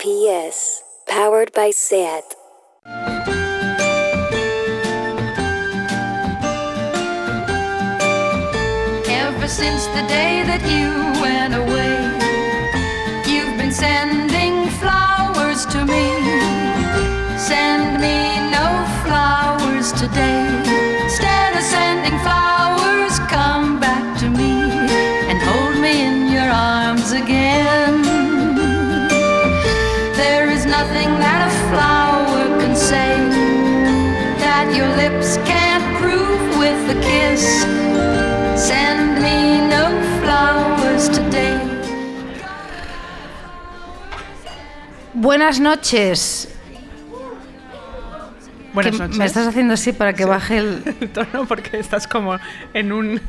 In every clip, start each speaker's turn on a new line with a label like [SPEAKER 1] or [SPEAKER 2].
[SPEAKER 1] PS, powered by SAT.
[SPEAKER 2] Ever since the day that you went away, you've been sending
[SPEAKER 3] Buenas noches.
[SPEAKER 4] Buenas noches.
[SPEAKER 3] Me estás haciendo así para que baje el...
[SPEAKER 4] el tono porque estás como en un,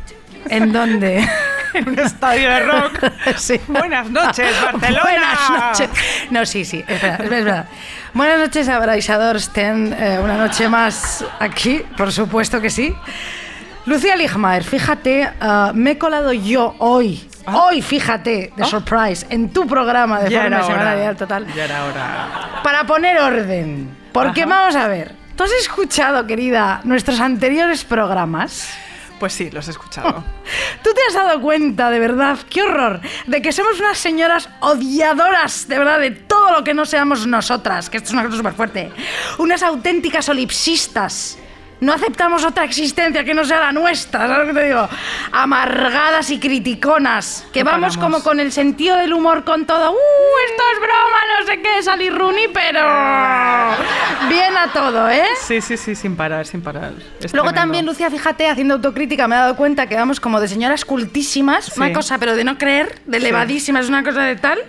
[SPEAKER 3] ¿En dónde?
[SPEAKER 4] en un estadio de rock.
[SPEAKER 3] Sí.
[SPEAKER 4] Buenas noches, Barcelona.
[SPEAKER 3] Buenas noches. No, sí, sí, es verdad, es verdad. Buenas noches, abraisadores. Ten eh, una noche más aquí, por supuesto que sí. Lucía Ligmaer, fíjate, ah, me he colado yo hoy, hoy, fíjate, de surprise, en tu programa de
[SPEAKER 4] Ah. Ya
[SPEAKER 3] forma semanal total.
[SPEAKER 4] Ya era hora.
[SPEAKER 3] para poner orden. Porque
[SPEAKER 4] Ajá.
[SPEAKER 3] vamos a ver, ¿tú has escuchado, querida, nuestros anteriores programas?
[SPEAKER 4] Pues sí, los he escuchado.
[SPEAKER 3] ¿Tú te has dado cuenta, de verdad, qué horror, de que somos unas señoras odiadoras, de verdad, de todo lo que no seamos nosotras, que esto es una cosa súper fuerte, unas auténticas solipsistas. No aceptamos otra existencia que no sea la nuestra, ¿sabes lo que te digo? Amargadas y criticonas, que vamos como con el sentido del humor con todo. ¡Uh, esto es broma, no sé qué, salir Rooney, pero... Bien a todo, ¿eh?
[SPEAKER 4] Sí, sí, sí, sin parar, sin parar. Es
[SPEAKER 3] Luego
[SPEAKER 4] tremendo.
[SPEAKER 3] también, Lucía, fíjate, haciendo autocrítica, me he dado cuenta que vamos como de señoras cultísimas,
[SPEAKER 4] Sí.
[SPEAKER 3] una cosa, pero de no creer, de elevadísimas, una cosa de tal,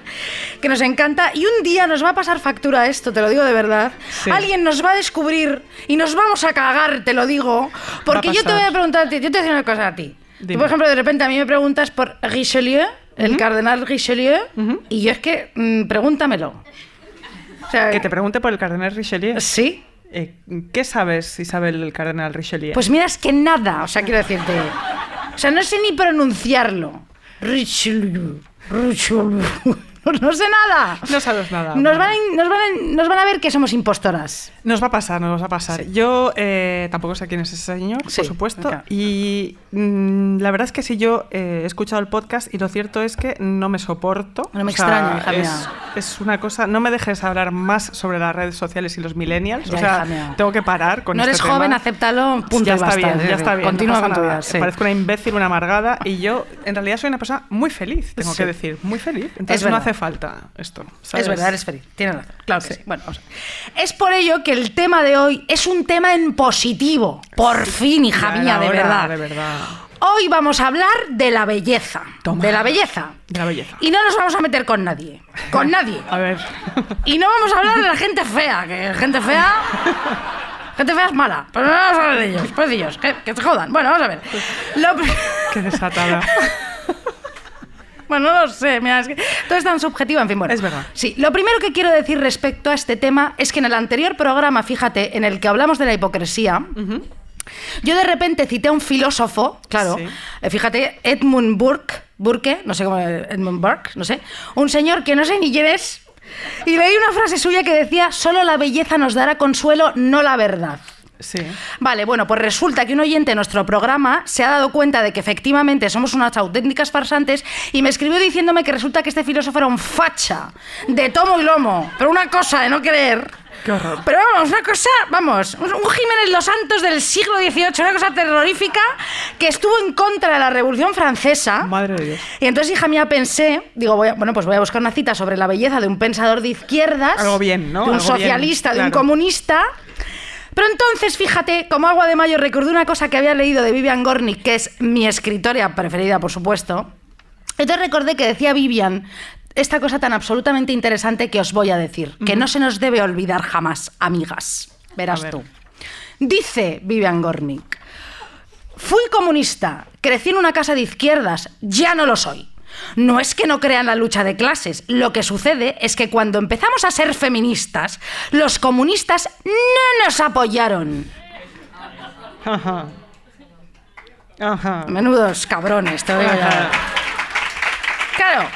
[SPEAKER 3] que nos encanta. Y un día nos va a pasar factura esto, te lo digo de verdad.
[SPEAKER 4] Sí.
[SPEAKER 3] Alguien nos va a descubrir y nos vamos a cagar, te lo digo. Porque yo te voy a preguntar a ti, yo te voy a decir una cosa a ti. Tú, por ejemplo, de repente a mí me preguntas por Richelieu, el cardenal Richelieu, y yo es que, mm, pregúntamelo. O sea,
[SPEAKER 4] Que te pregunte por el cardenal Richelieu.
[SPEAKER 3] ¿Sí?
[SPEAKER 4] Eh, ¿Qué sabes, Isabel, el cardenal Richelieu?
[SPEAKER 3] Pues mira, es que nada, o sea, quiero decirte. O sea, no sé ni pronunciarlo. Richelieu, Richelieu. No sé nada.
[SPEAKER 4] No sabes nada.
[SPEAKER 3] Nos
[SPEAKER 4] Bueno.
[SPEAKER 3] van, a, nos, van a, nos van a ver que somos impostoras.
[SPEAKER 4] Nos va a pasar, nos va a pasar. Yo eh, tampoco sé quién es ese señor,
[SPEAKER 3] Sí,
[SPEAKER 4] por supuesto. Y mm, la verdad es que sí, yo eh, he escuchado el podcast y lo cierto es que no me soporto.
[SPEAKER 3] No me extraña, hija
[SPEAKER 4] es,
[SPEAKER 3] mía.
[SPEAKER 4] es una cosa. No me dejes hablar más sobre las redes sociales y los millennials.
[SPEAKER 3] Ya,
[SPEAKER 4] o sea, tengo que parar con
[SPEAKER 3] no
[SPEAKER 4] este
[SPEAKER 3] eres joven, acéptalo, punto
[SPEAKER 4] ya
[SPEAKER 3] y
[SPEAKER 4] está
[SPEAKER 3] basta.
[SPEAKER 4] bien, ya está bien.
[SPEAKER 3] Continúa
[SPEAKER 4] no
[SPEAKER 3] con tu
[SPEAKER 4] nada.
[SPEAKER 3] vida. sí.
[SPEAKER 4] Parezco una imbécil, una amargada y yo en realidad soy una persona muy feliz, tengo que decir, muy feliz. Entonces no
[SPEAKER 3] verdad.
[SPEAKER 4] Hace falta esto. ¿sabes?
[SPEAKER 3] Es verdad, eres feliz. Tienes razón. Claro que sí. Bueno, vamos a ver. Es por ello que el tema de hoy es un tema en positivo. Por fin, hija mía, de verdad.
[SPEAKER 4] De verdad.
[SPEAKER 3] Hoy vamos a hablar de la belleza.
[SPEAKER 4] Toma.
[SPEAKER 3] De la belleza.
[SPEAKER 4] De la belleza.
[SPEAKER 3] Y no nos vamos a meter con nadie. Con nadie.
[SPEAKER 4] A ver.
[SPEAKER 3] Y no vamos a hablar de la gente fea, que gente fea. Gente fea es mala. Pero no vamos a hablar de ellos, pobrecillos, que, que se jodan. Bueno, vamos a ver. Lo pri-
[SPEAKER 4] Qué desatada.
[SPEAKER 3] bueno, no lo sé, mira, es que todo es tan subjetivo, en fin, bueno.
[SPEAKER 4] Es verdad.
[SPEAKER 3] Sí, lo primero que quiero decir respecto a este tema es que en el anterior programa, fíjate, en el que hablamos de la hipocresía, yo de repente cité a un filósofo, claro,
[SPEAKER 4] Sí.
[SPEAKER 3] eh, fíjate, Edmund Burke, Burke, no sé cómo, Edmund Burke, no sé, un señor que no sé ni quién es, y leí una frase suya que decía, solo la belleza nos dará consuelo, no la verdad.
[SPEAKER 4] Sí.
[SPEAKER 3] Vale, bueno, pues resulta que un oyente de nuestro programa se ha dado cuenta de que efectivamente somos unas auténticas farsantes y me escribió diciéndome que resulta que este filósofo era un facha, de tomo y lomo, pero una cosa de no creer.
[SPEAKER 4] Qué horror.
[SPEAKER 3] Pero vamos, una cosa, vamos, un Jiménez Los Santos del siglo XVIII, una cosa terrorífica que estuvo en contra de la Revolución Francesa.
[SPEAKER 4] Madre de Dios.
[SPEAKER 3] Y entonces, hija mía, pensé, digo, voy a- bueno, pues voy a buscar una cita sobre la belleza de un pensador de izquierdas.
[SPEAKER 4] Algo bien, ¿no?
[SPEAKER 3] De un
[SPEAKER 4] Algo bien,
[SPEAKER 3] socialista, de un comunista. Pero entonces, fíjate, como agua de mayo, recordé una cosa que había leído de Vivian Gornick, que es mi escritora preferida, por supuesto. Entonces recordé que decía Vivian esta cosa tan absolutamente interesante que os voy a decir, que no se nos debe olvidar jamás, amigas. Verás
[SPEAKER 4] ver.
[SPEAKER 3] tú. Dice Vivian Gornick, fui comunista, crecí en una casa de izquierdas, ya no lo soy. No es que no crean la lucha de clases, lo que sucede es que cuando empezamos a ser feministas, los comunistas no nos apoyaron.
[SPEAKER 4] Ajá. Ajá.
[SPEAKER 3] Menudos cabrones, te. Claro.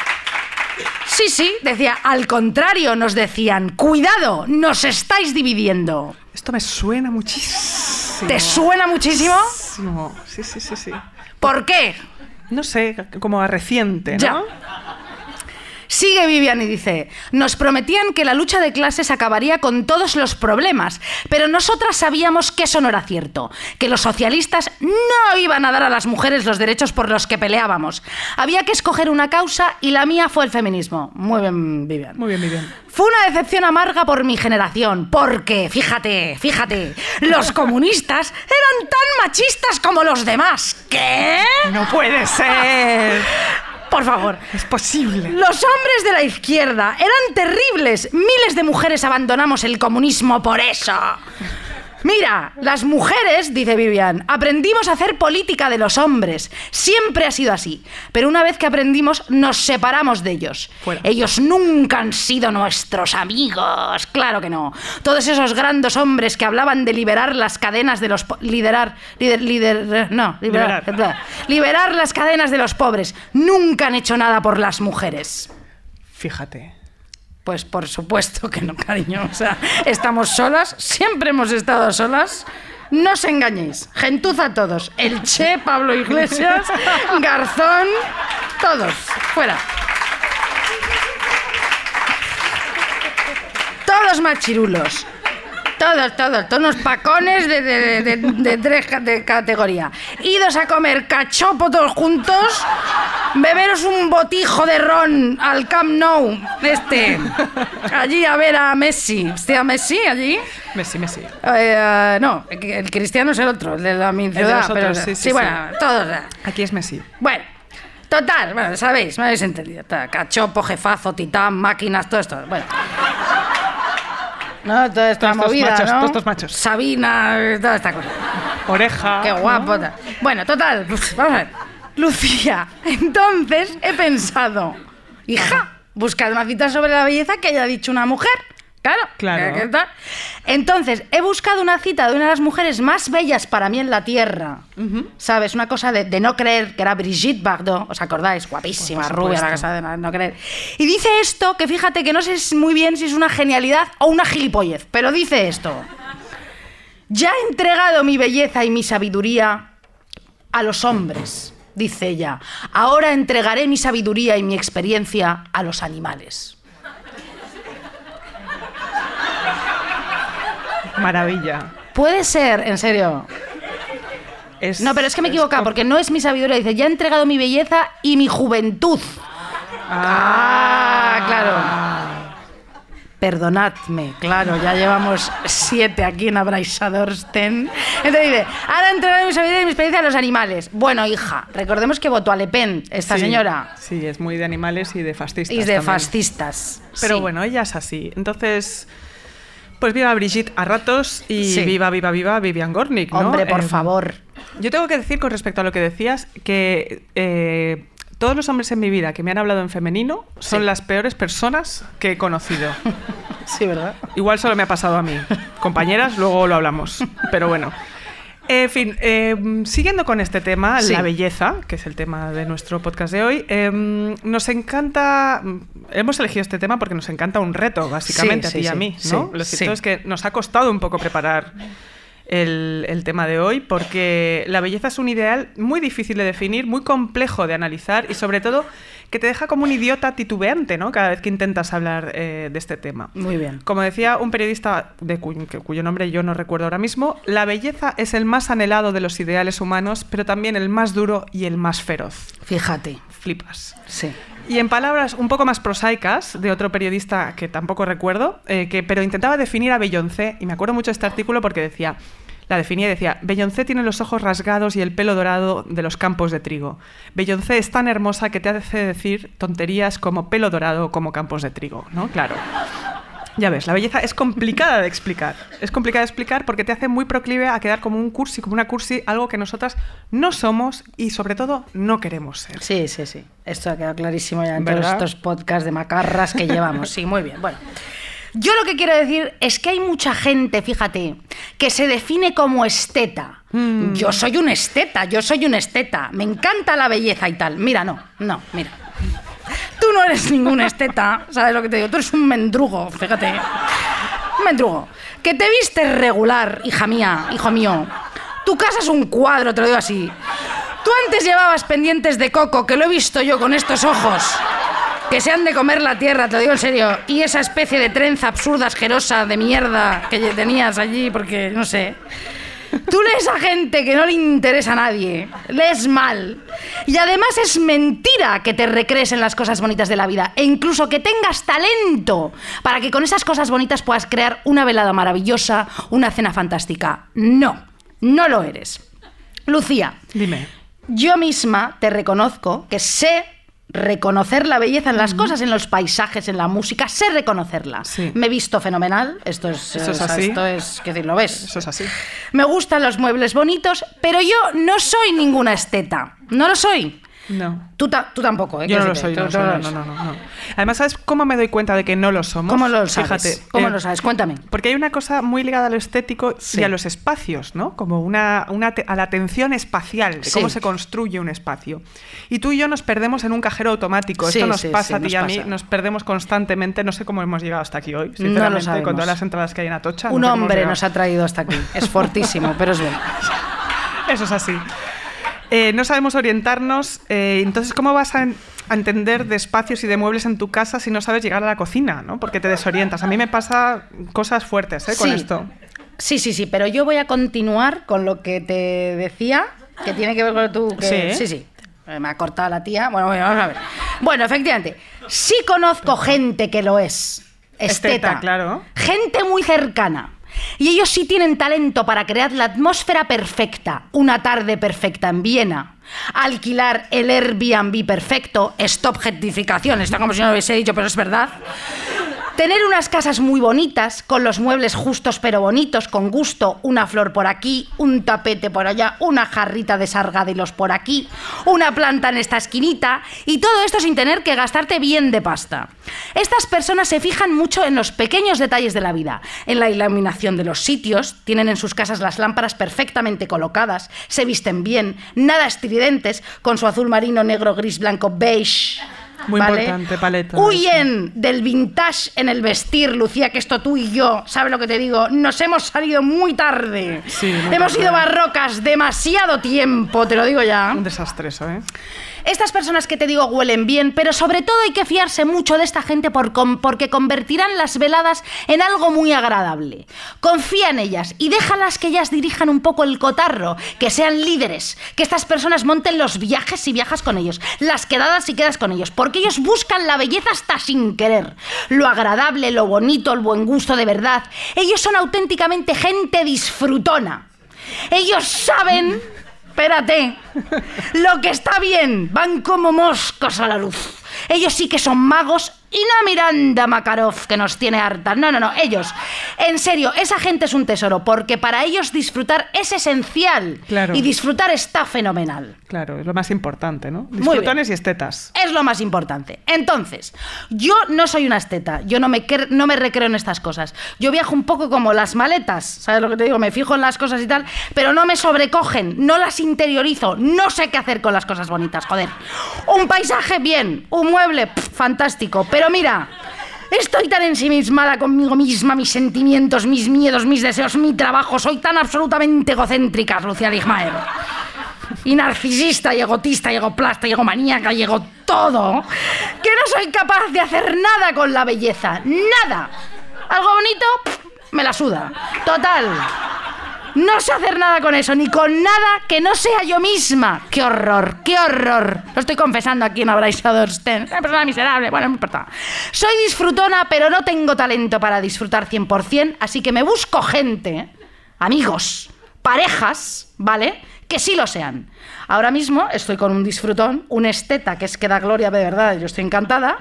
[SPEAKER 3] Sí, sí, decía, al contrario, nos decían, cuidado, nos estáis dividiendo.
[SPEAKER 4] Esto me suena muchísimo.
[SPEAKER 3] ¿Te suena muchísimo?
[SPEAKER 4] Muchísimo. Sí, sí, sí, sí.
[SPEAKER 3] ¿Por qué?
[SPEAKER 4] No sé, como a reciente, ¿no?
[SPEAKER 3] Ya. Sigue Vivian y dice, nos prometían que la lucha de clases acabaría con todos los problemas, pero nosotras sabíamos que eso no era cierto, que los socialistas no iban a dar a las mujeres los derechos por los que peleábamos. Había que escoger una causa y la mía fue el feminismo. Muy bien, Vivian.
[SPEAKER 4] Muy bien, bien.
[SPEAKER 3] Fue una decepción amarga por mi generación, porque, fíjate, fíjate, los comunistas eran tan machistas como los demás. ¿Qué?
[SPEAKER 4] No puede ser.
[SPEAKER 3] Por favor.
[SPEAKER 4] Es posible.
[SPEAKER 3] Los hombres de la izquierda eran terribles. Miles de mujeres abandonamos el comunismo por eso. Mira, las mujeres, dice Vivian, aprendimos a hacer política de los hombres. Siempre ha sido así. Pero una vez que aprendimos, nos separamos de ellos.
[SPEAKER 4] Fuera.
[SPEAKER 3] Ellos nunca han sido nuestros amigos. Claro que no. Todos esos grandes hombres que hablaban de liberar las cadenas de los... po- Liderar... Lider, lider- no, liberar,
[SPEAKER 4] Liberar.
[SPEAKER 3] liberar las cadenas de los pobres. Nunca han hecho nada por las mujeres.
[SPEAKER 4] Fíjate.
[SPEAKER 3] Pues por supuesto que no, cariño. O sea, estamos solas, siempre hemos estado solas. No os engañéis. Gentuza todos. El Che, Pablo Iglesias, Garzón, todos. Fuera. Todos machirulos. Todos, todos, todos unos pacones de, de, de- de- tres ca- de categoría. Idos a comer cachopo todos juntos, beberos un botijo de ron al Camp Nou, este, allí a ver a Messi. ¿Usted a Messi allí?
[SPEAKER 4] Messi, Messi.
[SPEAKER 3] Eh, no, el, cristiano es el otro, el de la mi ciudad.
[SPEAKER 4] los
[SPEAKER 3] pero,
[SPEAKER 4] sí, sí, sí.
[SPEAKER 3] bueno, todos. eh.
[SPEAKER 4] Aquí es Messi.
[SPEAKER 3] Bueno, total, bueno, sabéis, me habéis entendido. Ta- Cachopo, jefazo, titán, máquinas, todo esto. Bueno. No, toda esta
[SPEAKER 4] Todos estos
[SPEAKER 3] movida,
[SPEAKER 4] machos,
[SPEAKER 3] ¿no?
[SPEAKER 4] todos estos machos.
[SPEAKER 3] Sabina, toda esta cosa.
[SPEAKER 4] Oreja.
[SPEAKER 3] Qué guapo. Bueno, total, pues, vamos a ver. Lucía, entonces he pensado, hija, buscad una cita sobre la belleza que haya dicho una mujer. Claro,
[SPEAKER 4] Claro.
[SPEAKER 3] Entonces, he buscado una cita de una de las mujeres más bellas para mí en la Tierra. ¿Sabes? Una cosa de, de no creer, que era Brigitte Bardot. ¿Os acordáis? Guapísima, rubia, la casa de no, no creer. Y dice esto, que fíjate que no sé muy bien si es una genialidad o una gilipollez, pero dice esto. Ya he entregado mi belleza y mi sabiduría a los hombres, dice ella. Ahora entregaré mi sabiduría y mi experiencia a los animales.
[SPEAKER 4] Maravilla.
[SPEAKER 3] Puede ser, en serio.
[SPEAKER 4] Es-
[SPEAKER 3] No, pero es que me
[SPEAKER 4] com-
[SPEAKER 3] porque no es mi sabiduría. Dice, ya he entregado mi belleza y mi juventud. Ah, claro. Perdonadme, claro, ya llevamos siete aquí en Abraisadorsten. Entonces dice, ahora he entregado mi sabiduría y mi experiencia a los animales. Bueno, hija, recordemos que votó a Le Pen, esta
[SPEAKER 4] Sí,
[SPEAKER 3] señora.
[SPEAKER 4] Sí, es muy de animales y de fascistas.
[SPEAKER 3] Y de
[SPEAKER 4] también.
[SPEAKER 3] fascistas.
[SPEAKER 4] Pero
[SPEAKER 3] Sí.
[SPEAKER 4] bueno, ella es así. Entonces, pues viva Brigitte a ratos y
[SPEAKER 3] Sí.
[SPEAKER 4] viva, viva, viva Vivian Gornick, ¿no?
[SPEAKER 3] Hombre, por
[SPEAKER 4] Eh,
[SPEAKER 3] favor.
[SPEAKER 4] Yo tengo que decir con respecto a lo que decías que eh, todos los hombres en mi vida que me han hablado en femenino son
[SPEAKER 3] Sí.
[SPEAKER 4] las peores personas que he conocido.
[SPEAKER 3] Sí, ¿verdad?
[SPEAKER 4] Igual solo me ha pasado a mí. Compañeras, luego lo hablamos. Pero bueno. En fin, eh, siguiendo con este tema,
[SPEAKER 3] Sí.
[SPEAKER 4] la belleza, que es el tema de nuestro podcast de hoy, eh, nos encanta, hemos elegido este tema porque nos encanta un reto, básicamente,
[SPEAKER 3] Sí,
[SPEAKER 4] a ti y a mí, ¿no? Lo cierto es que nos ha costado un poco preparar el, el tema de hoy porque la belleza es un ideal muy difícil de definir, muy complejo de analizar y sobre todo que te deja como un idiota titubeante, ¿no? Cada vez que intentas hablar eh, de este tema.
[SPEAKER 3] Muy bien.
[SPEAKER 4] Como decía un periodista de cuyo nombre yo no recuerdo ahora mismo, la belleza es el más anhelado de los ideales humanos, pero también el más duro y el más feroz.
[SPEAKER 3] Fíjate.
[SPEAKER 4] Flipas.
[SPEAKER 3] Sí.
[SPEAKER 4] Y en palabras un poco más prosaicas de otro periodista que tampoco recuerdo, eh, que, pero intentaba definir a Beyoncé, y me acuerdo mucho de este artículo porque decía, la definía y decía, Beyoncé tiene los ojos rasgados y el pelo dorado de los campos de trigo. Beyoncé es tan hermosa que te hace decir tonterías como pelo dorado como campos de trigo, ¿no? Claro. Ya ves, la belleza es complicada de explicar. Es complicada de explicar porque te hace muy proclive a quedar como un cursi, como una cursi, algo que nosotras no somos y sobre todo no queremos ser.
[SPEAKER 3] Sí, sí, sí. Esto ha quedado clarísimo ya en
[SPEAKER 4] ¿Verdad?
[SPEAKER 3] todos estos podcasts de macarras que llevamos. Sí, muy bien. Bueno. Yo lo que quiero decir es que hay mucha gente, fíjate, que se define como esteta.
[SPEAKER 4] Mm.
[SPEAKER 3] Yo soy un esteta, yo soy un esteta. Me encanta la belleza y tal. Mira, no, no, mira. Tú no eres ningún esteta, ¿sabes lo que te digo? Tú eres un mendrugo, fíjate. Un mendrugo. Que te vistes regular, hija mía, hijo mío. Tu casa es un cuadro, te lo digo así. Tú antes llevabas pendientes de coco, que lo he visto yo con estos ojos. Que se han de comer la tierra, te lo digo en serio. Y esa especie de trenza absurda, asquerosa, de mierda que tenías allí, porque no sé. Tú lees a gente que no le interesa a nadie, lees mal. Y además es mentira que te recrees en las cosas bonitas de la vida. E incluso que tengas talento para que con esas cosas bonitas puedas crear una velada maravillosa, una cena fantástica. No, no lo eres. Lucía,
[SPEAKER 4] Dime.
[SPEAKER 3] yo misma te reconozco que sé reconocer la belleza en las cosas, en los paisajes, en la música, sé reconocerla.
[SPEAKER 4] Sí.
[SPEAKER 3] Me he visto fenomenal, esto es,
[SPEAKER 4] Eso es así.
[SPEAKER 3] esto es, que decir, lo ves.
[SPEAKER 4] Eso es así.
[SPEAKER 3] Me gustan los muebles bonitos, pero yo no soy ninguna esteta. No lo soy.
[SPEAKER 4] No.
[SPEAKER 3] Tú, ta- tú tampoco, ¿eh?
[SPEAKER 4] Yo no lo soy, no, lo soy,
[SPEAKER 3] lo
[SPEAKER 4] no, no, no. Además, ¿sabes cómo me doy cuenta de que no lo somos?
[SPEAKER 3] ¿Cómo lo sabes?
[SPEAKER 4] Fíjate.
[SPEAKER 3] ¿Cómo
[SPEAKER 4] eh,
[SPEAKER 3] lo sabes? Cuéntame.
[SPEAKER 4] Porque hay una cosa muy ligada a lo estético
[SPEAKER 3] Sí.
[SPEAKER 4] y a los espacios, ¿no? Como una, una a la atención espacial, de
[SPEAKER 3] Sí.
[SPEAKER 4] cómo se construye un espacio. Y tú y yo nos perdemos en un cajero automático.
[SPEAKER 3] Sí,
[SPEAKER 4] Esto nos
[SPEAKER 3] sí,
[SPEAKER 4] pasa
[SPEAKER 3] sí,
[SPEAKER 4] a ti y a mí, nos perdemos constantemente. No sé cómo hemos llegado hasta aquí hoy,
[SPEAKER 3] lo
[SPEAKER 4] sinceramente,
[SPEAKER 3] sabemos.
[SPEAKER 4] con todas las entradas que hay en Atocha.
[SPEAKER 3] Un hombre nos ha traído hasta aquí. Es fortísimo, pero es bueno.
[SPEAKER 4] Eso es así. Eh, no sabemos orientarnos, eh, entonces ¿cómo vas a, en- a entender de espacios y de muebles en tu casa si no sabes llegar a la cocina, ¿no? Porque te desorientas. A mí me pasa cosas fuertes ¿eh? con
[SPEAKER 3] Sí.
[SPEAKER 4] esto.
[SPEAKER 3] Sí, sí, sí, pero yo voy a continuar con lo que te decía, que tiene que ver con tú. Que,
[SPEAKER 4] Sí.
[SPEAKER 3] sí, sí. Me ha cortado la tía. Bueno, bueno, vamos a ver. Bueno, efectivamente, sí conozco gente que lo es. Esteta.
[SPEAKER 4] Esteta, claro.
[SPEAKER 3] Gente muy cercana. Y ellos sí tienen talento para crear la atmósfera perfecta, una tarde perfecta en Viena, alquilar el Airbnb perfecto, stop gentrificación, está como si no lo hubiese dicho, pero es verdad. Tener unas casas muy bonitas, con los muebles justos pero bonitos, con gusto, una flor por aquí, un tapete por allá, una jarrita de sargadilos por aquí, una planta en esta esquinita, y todo esto sin tener que gastarte bien de pasta. Estas personas se fijan mucho en los pequeños detalles de la vida, en la iluminación de los sitios, tienen en sus casas las lámparas perfectamente colocadas, se visten bien, nada estridentes, con su azul marino, negro, gris, blanco, beige.
[SPEAKER 4] Muy
[SPEAKER 3] ¿vale?
[SPEAKER 4] importante, paleta,
[SPEAKER 3] Huyen del vintage en el vestir, Lucía, que esto tú y yo, ¿sabes lo que te digo? Nos hemos salido muy tarde.
[SPEAKER 4] Sí, muy
[SPEAKER 3] hemos sido barrocas demasiado tiempo, te lo digo ya.
[SPEAKER 4] Un desastre eso, ¿eh?
[SPEAKER 3] Estas personas que te digo huelen bien, pero sobre todo hay que fiarse mucho de esta gente por porque convertirán las veladas en algo muy agradable. Confía en ellas y déjalas que ellas dirijan un poco el cotarro, que sean líderes, que estas personas monten los viajes si viajas con ellos, las quedadas si quedas con ellos, porque ellos buscan la belleza hasta sin querer, lo agradable, lo bonito, el buen gusto de verdad. Ellos son auténticamente gente disfrutona. Ellos saben, espérate, lo que está bien, van como moscos a la luz. Ellos sí que son magos y no Miranda Makarov que nos tiene hartas. No, no, no, ellos. En serio, esa gente es un tesoro porque para ellos disfrutar es esencial.
[SPEAKER 4] Claro.
[SPEAKER 3] Y disfrutar está fenomenal.
[SPEAKER 4] Claro, es lo más importante, ¿no? Disfrutones y estetas.
[SPEAKER 3] Es lo más importante. Entonces, yo no soy una esteta, yo no me, no me recreo en estas cosas. Yo viajo un poco como las maletas, ¿sabes lo que te digo? Me fijo en las cosas y tal, pero no me sobrecogen, no las interiorizo, no sé qué hacer con las cosas bonitas, joder. Un paisaje, bien, un mueble, pff, fantástico, pero mira... Estoy tan ensimismada conmigo misma, mis sentimientos, mis miedos, mis deseos, mi trabajo. Soy tan absolutamente egocéntrica, Lucía Ligmaer y narcisista y egotista y egoplasta y egomaníaca y ego todo, que no soy capaz de hacer nada con la belleza. Nada. Algo bonito, me la suda. Total. No sé hacer nada con eso, ni con nada que no sea yo misma. ¡Qué horror! ¡Qué horror! Lo estoy confesando aquí en Abraisador Sten. Una persona miserable. Bueno, no importa. Soy disfrutona, pero no tengo talento para disfrutar 100%, así que me busco gente, amigos, parejas, ¿vale? Que sí lo sean. Ahora mismo estoy con un disfrutón, un esteta que es que da gloria de verdad, yo estoy encantada.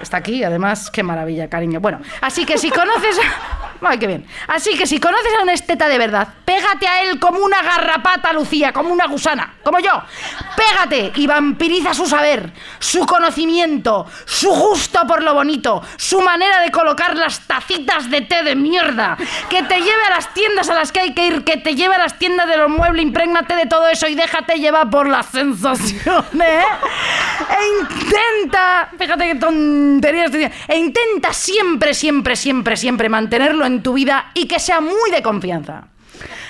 [SPEAKER 3] Está aquí, además, qué maravilla, cariño. Bueno, así que si conoces... Ay, qué bien. Así que si conoces a un esteta de verdad, pégate a él como una garrapata, Lucía, como una gusana, como yo. Pégate y vampiriza su saber, su conocimiento, su gusto por lo bonito, su manera de colocar las tacitas de té de mierda. Que te lleve a las tiendas a las que hay que ir, que te lleve a las tiendas de los muebles, imprégnate de todo eso y déjate llevar por las sensaciones. ¿eh? E intenta, fíjate qué tonterías te e intenta siempre, siempre, siempre, siempre mantenerlo en tu vida y que sea muy de confianza.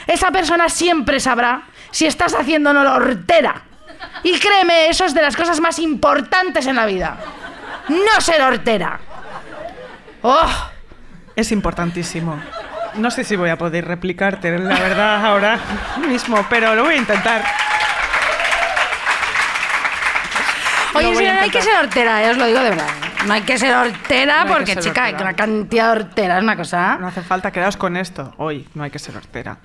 [SPEAKER 3] Esa persona siempre sabrá si estás haciendo la hortera. Y créeme, eso es de las cosas más importantes en la vida. No ser hortera. ¡Oh!
[SPEAKER 4] Es importantísimo. No sé si voy a poder replicarte, la verdad, ahora mismo, pero lo voy a intentar.
[SPEAKER 3] Oye,
[SPEAKER 4] a
[SPEAKER 3] no hay que ser hortera, os lo digo de verdad. No hay que ser hortera
[SPEAKER 4] No
[SPEAKER 3] porque,
[SPEAKER 4] ser
[SPEAKER 3] chica, hay
[SPEAKER 4] hortera.
[SPEAKER 3] una cantidad de hortera es una cosa.
[SPEAKER 4] No hace falta quedaos con esto. Hoy no hay que ser hortera.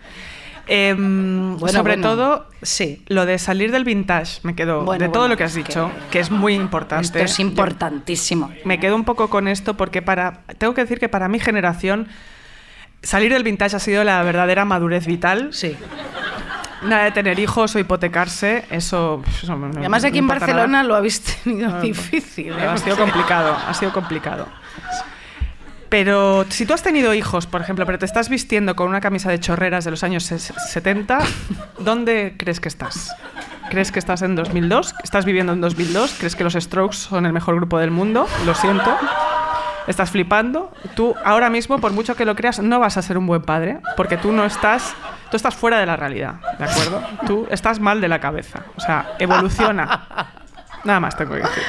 [SPEAKER 4] Em,
[SPEAKER 3] Bueno,
[SPEAKER 4] sobre
[SPEAKER 3] bueno.
[SPEAKER 4] todo,
[SPEAKER 3] Sí.
[SPEAKER 4] lo de salir del vintage, me quedo
[SPEAKER 3] Bueno,
[SPEAKER 4] de todo lo que has dicho,
[SPEAKER 3] que-
[SPEAKER 4] que, es muy importante.
[SPEAKER 3] Esto es
[SPEAKER 4] Yo-
[SPEAKER 3] importantísimo.
[SPEAKER 4] me quedo un poco con esto porque para tengo que decir que para mi generación salir del vintage ha sido la verdadera madurez vital.
[SPEAKER 3] Sí.
[SPEAKER 4] Nada de tener hijos o hipotecarse, eso. eso no-
[SPEAKER 3] además
[SPEAKER 4] no
[SPEAKER 3] aquí en Barcelona
[SPEAKER 4] nada.
[SPEAKER 3] lo habéis tenido difícil. ¿eh?
[SPEAKER 4] Ha sido complicado, ha sido complicado. Pero si tú has tenido hijos, por ejemplo, pero te estás vistiendo con una camisa de chorreras de los años ses- 70, ¿dónde crees que estás? ¿Crees que estás en 2002? ¿Estás viviendo en 2002? ¿Crees que los Strokes son el mejor grupo del mundo? Lo siento. ¿Estás flipando? Tú ahora mismo, por mucho que lo creas, no vas a ser un buen padre, porque tú no estás, tú estás fuera de la realidad, ¿de acuerdo? Tú estás mal de la cabeza. O sea, evoluciona. Nada más tengo que decir.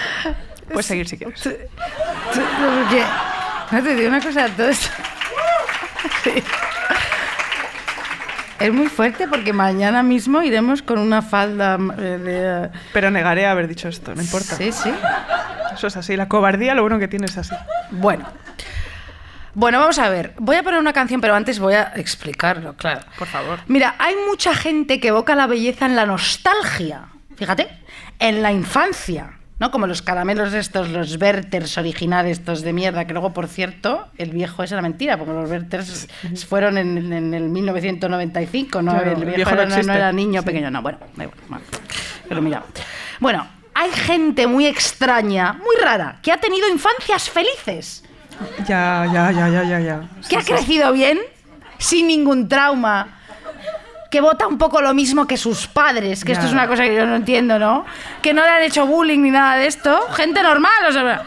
[SPEAKER 4] Puedes seguir si quieres.
[SPEAKER 3] No te digo una cosa, todo esto. Sí. Es muy fuerte porque mañana mismo iremos con una falda eh, de.
[SPEAKER 4] Pero negaré haber dicho esto, no importa.
[SPEAKER 3] Sí, sí.
[SPEAKER 4] Eso es así. La cobardía, lo bueno que tiene es así.
[SPEAKER 3] Bueno. Bueno, vamos a ver. Voy a poner una canción, pero antes voy a explicarlo, claro.
[SPEAKER 4] Por favor.
[SPEAKER 3] Mira, hay mucha gente que evoca la belleza en la nostalgia. Fíjate, en la infancia. ¿No? Como los caramelos estos, los Werthers originales, estos de mierda, que luego, por cierto, el viejo es era mentira, porque los Werthers fueron en, en el 1995, ¿no?
[SPEAKER 4] Claro,
[SPEAKER 3] el
[SPEAKER 4] el
[SPEAKER 3] viejo,
[SPEAKER 4] viejo no
[SPEAKER 3] era, no
[SPEAKER 4] existe.
[SPEAKER 3] era niño
[SPEAKER 4] Sí.
[SPEAKER 3] pequeño, no, bueno, da igual, bueno, pero mira. Bueno, hay gente muy extraña, muy rara, que ha tenido infancias felices
[SPEAKER 4] Ya, ya, ya, ya, ya, ya.
[SPEAKER 3] que ha crecido bien, sin ningún trauma, que vota un poco lo mismo que sus padres, que esto es una cosa que yo no entiendo, ¿no? Que no le han hecho bullying ni nada de esto. Gente normal, o sea,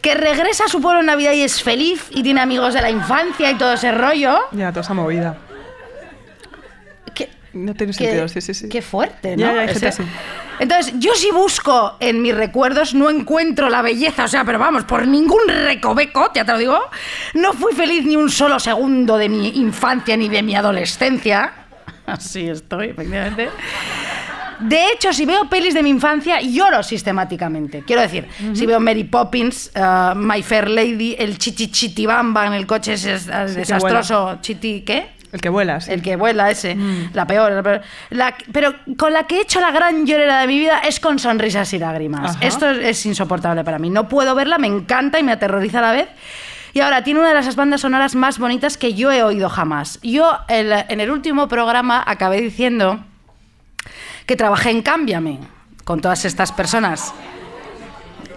[SPEAKER 3] que regresa a su pueblo en Navidad y es feliz y tiene amigos de la infancia y todo ese rollo.
[SPEAKER 4] Ya, toda esa movida.
[SPEAKER 3] Que,
[SPEAKER 4] No tiene
[SPEAKER 3] que-
[SPEAKER 4] sentido, sí, sí, sí.
[SPEAKER 3] Qué fuerte, ¿no?
[SPEAKER 4] Ya, hay gente así.
[SPEAKER 3] Entonces, yo si busco en mis recuerdos, no encuentro la belleza, o sea, pero vamos, por ningún recoveco, ya te lo digo, no fui feliz ni un solo segundo de mi infancia ni de mi adolescencia. Así estoy, efectivamente. De hecho, si veo pelis de mi infancia, lloro sistemáticamente. Quiero decir, si veo Mary Poppins, uh, My Fair Lady, el Chichi Chiti Bamba en el coche ese es, uh, desastroso, Chiti, ¿qué?
[SPEAKER 4] El que vuela, sí.
[SPEAKER 3] El que vuela ese, la peor. la peor. La- pero con la que he hecho la gran llorera de mi vida es con sonrisas y lágrimas.
[SPEAKER 4] Ajá.
[SPEAKER 3] Esto es, es insoportable para mí. No puedo verla, me encanta y me aterroriza a la vez. Y ahora tiene una de las bandas sonoras más bonitas que yo he oído jamás. Yo el- en el último programa acabé diciendo que trabajé en Cámbiame con todas estas personas.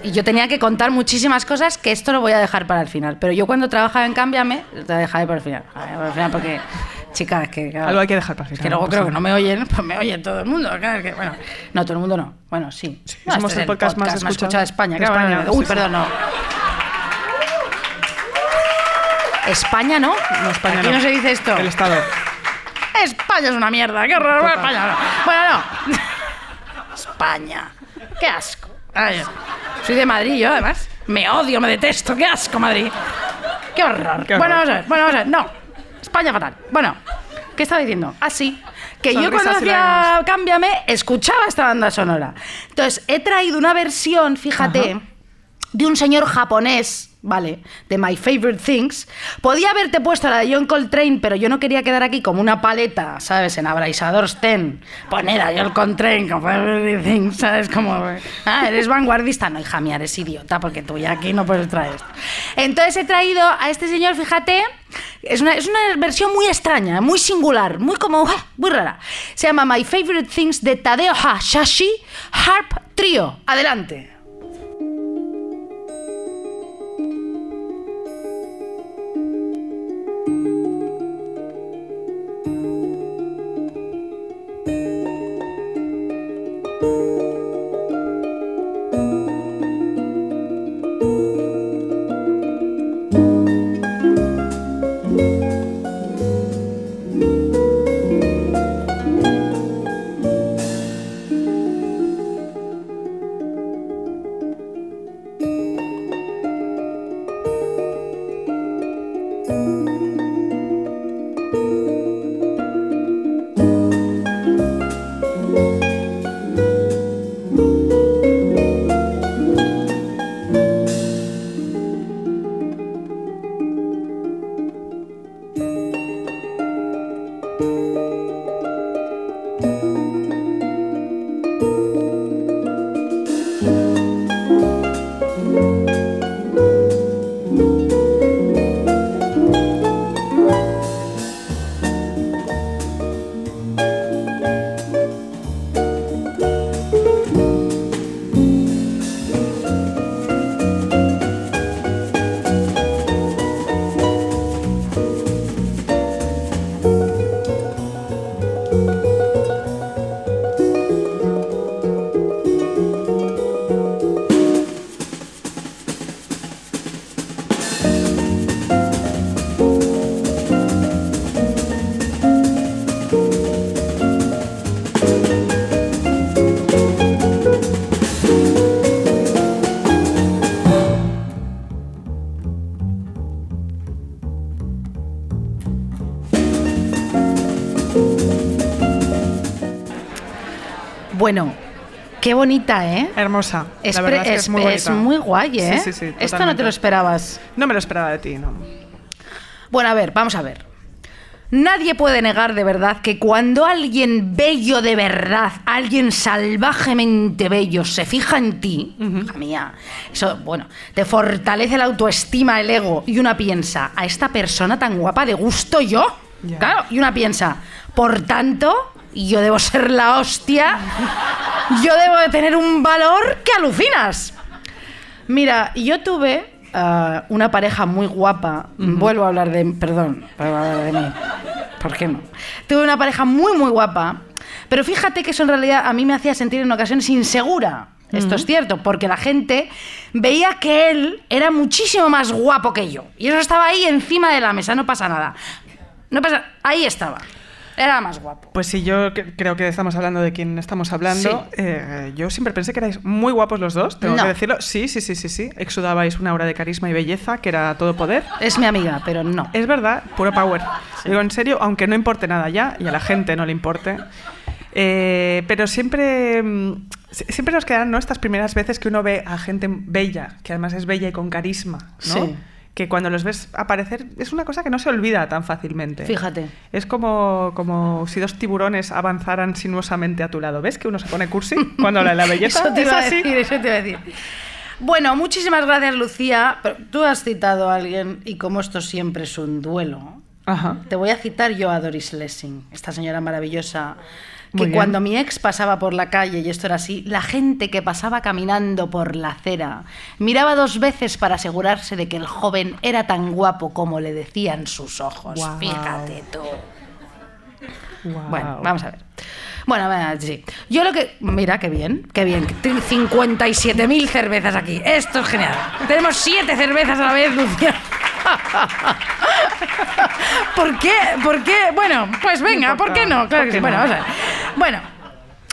[SPEAKER 3] Y yo tenía que contar muchísimas cosas que esto lo voy a dejar para el final. Pero yo cuando trabajaba en Cámbiame, lo dejaré para el final. Para el final porque, chicas, es que... claro,
[SPEAKER 4] Algo hay que dejar para el final.
[SPEAKER 3] que luego
[SPEAKER 4] no
[SPEAKER 3] creo que no me oyen, pues me oye todo el mundo. claro, que, bueno, no, todo el mundo no. Bueno, sí. No,
[SPEAKER 4] somos
[SPEAKER 3] este
[SPEAKER 4] el
[SPEAKER 3] es
[SPEAKER 4] podcast más escuchado
[SPEAKER 3] de España.
[SPEAKER 4] de
[SPEAKER 3] claro,
[SPEAKER 4] España, sí,
[SPEAKER 3] Uy,
[SPEAKER 4] sí.
[SPEAKER 3] perdón, no. España no.
[SPEAKER 4] No, España
[SPEAKER 3] Aquí no. se dice esto.
[SPEAKER 4] El Estado.
[SPEAKER 3] España es una mierda, qué horror. España no. Bueno, no. España. Qué asco. Ay, soy de Madrid yo, además. Me odio, me detesto. Qué asco, Madrid. Qué horror.
[SPEAKER 4] Qué horror.
[SPEAKER 3] Bueno, vamos a ver. Bueno, vamos a ver. No. España fatal. Bueno, ¿qué estaba diciendo? Ah, sí. Que yo cuando hacía. Cámbiame, escuchaba esta banda sonora. Entonces, he traído una versión, fíjate, de un señor japonés, ¿vale? De My Favorite Things. Podía haberte puesto la de John Coltrane, pero yo no quería quedar aquí como una paleta, ¿sabes? En abraisador Sten. Poner a John Coltrane con Favorite Things, ¿sabes? Como, ah, eres vanguardista. No, hija mía, eres idiota, porque tú ya aquí no puedes traer esto. Entonces he traído a este señor, fíjate, Es una, es una versión muy extraña, muy singular, muy como, ¡ah! muy rara. Se llama My Favorite Things de Tadeo Hashashi Harp Trio. Adelante. Bueno, qué bonita, ¿eh?
[SPEAKER 4] Hermosa.
[SPEAKER 3] Es,
[SPEAKER 4] la verdad es, que es muy
[SPEAKER 3] es
[SPEAKER 4] bonita.
[SPEAKER 3] muy guay, ¿eh?
[SPEAKER 4] Sí, sí, sí,
[SPEAKER 3] Esto no te lo esperabas.
[SPEAKER 4] No me lo esperaba de ti, no.
[SPEAKER 3] Bueno, a ver, vamos a ver. Nadie puede negar de verdad que cuando alguien bello de verdad, alguien salvajemente bello, se fija en ti, hija mía, eso, bueno, te fortalece la autoestima, el ego, y una piensa, a esta persona tan guapa de gusto yo. Claro, y una piensa, por tanto, yo debo ser la hostia, yo debo de tener un valor que alucinas. Mira, yo tuve ah, una pareja muy guapa. Vuelvo a hablar de. Perdón, vuelvo a hablar de mí. ¿Por qué no? Tuve una pareja muy, muy guapa. Pero fíjate que eso en realidad a mí me hacía sentir en ocasiones insegura. Esto es cierto, porque la gente veía que él era muchísimo más guapo que yo. Y eso estaba ahí encima de la mesa, no pasa nada. No pasa. Ahí estaba. Era más guapo.
[SPEAKER 4] Pues sí, yo cre- creo que estamos hablando de quién estamos hablando.
[SPEAKER 3] Sí.
[SPEAKER 4] Eh, yo siempre pensé que erais muy guapos los dos, tengo
[SPEAKER 3] No.
[SPEAKER 4] que decirlo. Sí, sí, sí, sí, sí. Exudabais una aura de carisma y belleza que era todo poder.
[SPEAKER 3] Es mi amiga, pero no.
[SPEAKER 4] Es verdad, puro power. Digo en serio, aunque no importe nada ya y a la gente no le importe. Eh, pero siempre, mm, si- siempre nos quedan ¿no? estas primeras veces que uno ve a gente bella, que además es bella y con carisma, ¿no?
[SPEAKER 3] Sí.
[SPEAKER 4] Que cuando los ves aparecer es una cosa que no se olvida tan fácilmente.
[SPEAKER 3] Fíjate.
[SPEAKER 4] Es como, como si dos tiburones avanzaran sinuosamente a tu lado. ¿Ves que uno se pone cursi cuando de la belleza?
[SPEAKER 3] Eso te
[SPEAKER 4] es
[SPEAKER 3] iba a
[SPEAKER 4] así.
[SPEAKER 3] decir, eso te iba a decir. Bueno, muchísimas gracias, Lucía. Pero tú has citado a alguien y como esto siempre es un duelo,
[SPEAKER 4] Ajá.
[SPEAKER 3] te voy a citar yo a Doris Lessing, esta señora maravillosa. Que
[SPEAKER 4] bien.
[SPEAKER 3] cuando mi ex pasaba por la calle, y esto era así, la gente que pasaba caminando por la acera miraba dos veces para asegurarse de que el joven era tan guapo como le decían sus ojos. Fíjate tú. Bueno, vamos a ver. Bueno, sí. Yo lo que. Mira, qué bien, qué bien. 57.000 cervezas aquí. Esto es genial. Tenemos siete cervezas a la vez, Lucía. ¿Por qué? ¿Por qué? Bueno, pues venga. ¿por qué no? Claro
[SPEAKER 4] ¿Por
[SPEAKER 3] que sí. Bueno,
[SPEAKER 4] no?
[SPEAKER 3] vamos a ver. Bueno.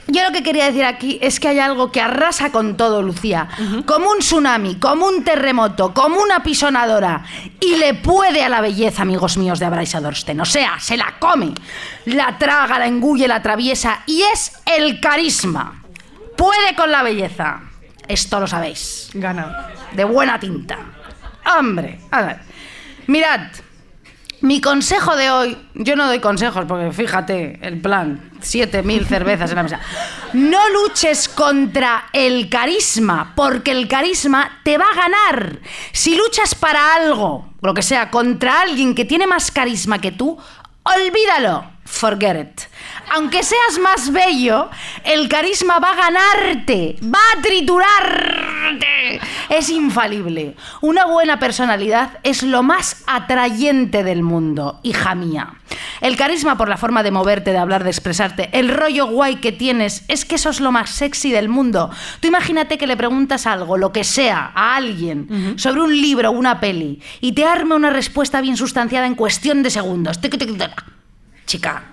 [SPEAKER 3] Yo lo que quería decir aquí es que hay algo que arrasa con todo, Lucía. Como un tsunami, como un terremoto, como una pisonadora. Y le puede a la belleza, amigos míos de Abraisa Dorsten. O sea, se la come. La traga, la engulle, la atraviesa. Y es el carisma. Puede con la belleza. Esto lo sabéis
[SPEAKER 4] Gana.
[SPEAKER 3] de buena tinta. Hombre, a ver. Mirad, Mi consejo de hoy, yo no doy consejos porque fíjate el plan, 7000 cervezas en la mesa. No luches contra el carisma, porque el carisma te va a ganar. Si luchas para algo, lo que sea, contra alguien que tiene más carisma que tú, olvídalo. Forget it. Aunque seas más bello, el carisma va a ganarte, va a triturarte. Es infalible. Una buena personalidad es lo más atrayente del mundo, hija mía. El carisma por la forma de moverte, de hablar, de expresarte, el rollo guay que tienes, es que eso es lo más sexy del mundo. Tú imagínate que le preguntas algo, lo que sea, a alguien, sobre un libro o una peli, y te arme una respuesta bien sustanciada en cuestión de segundos. Chica,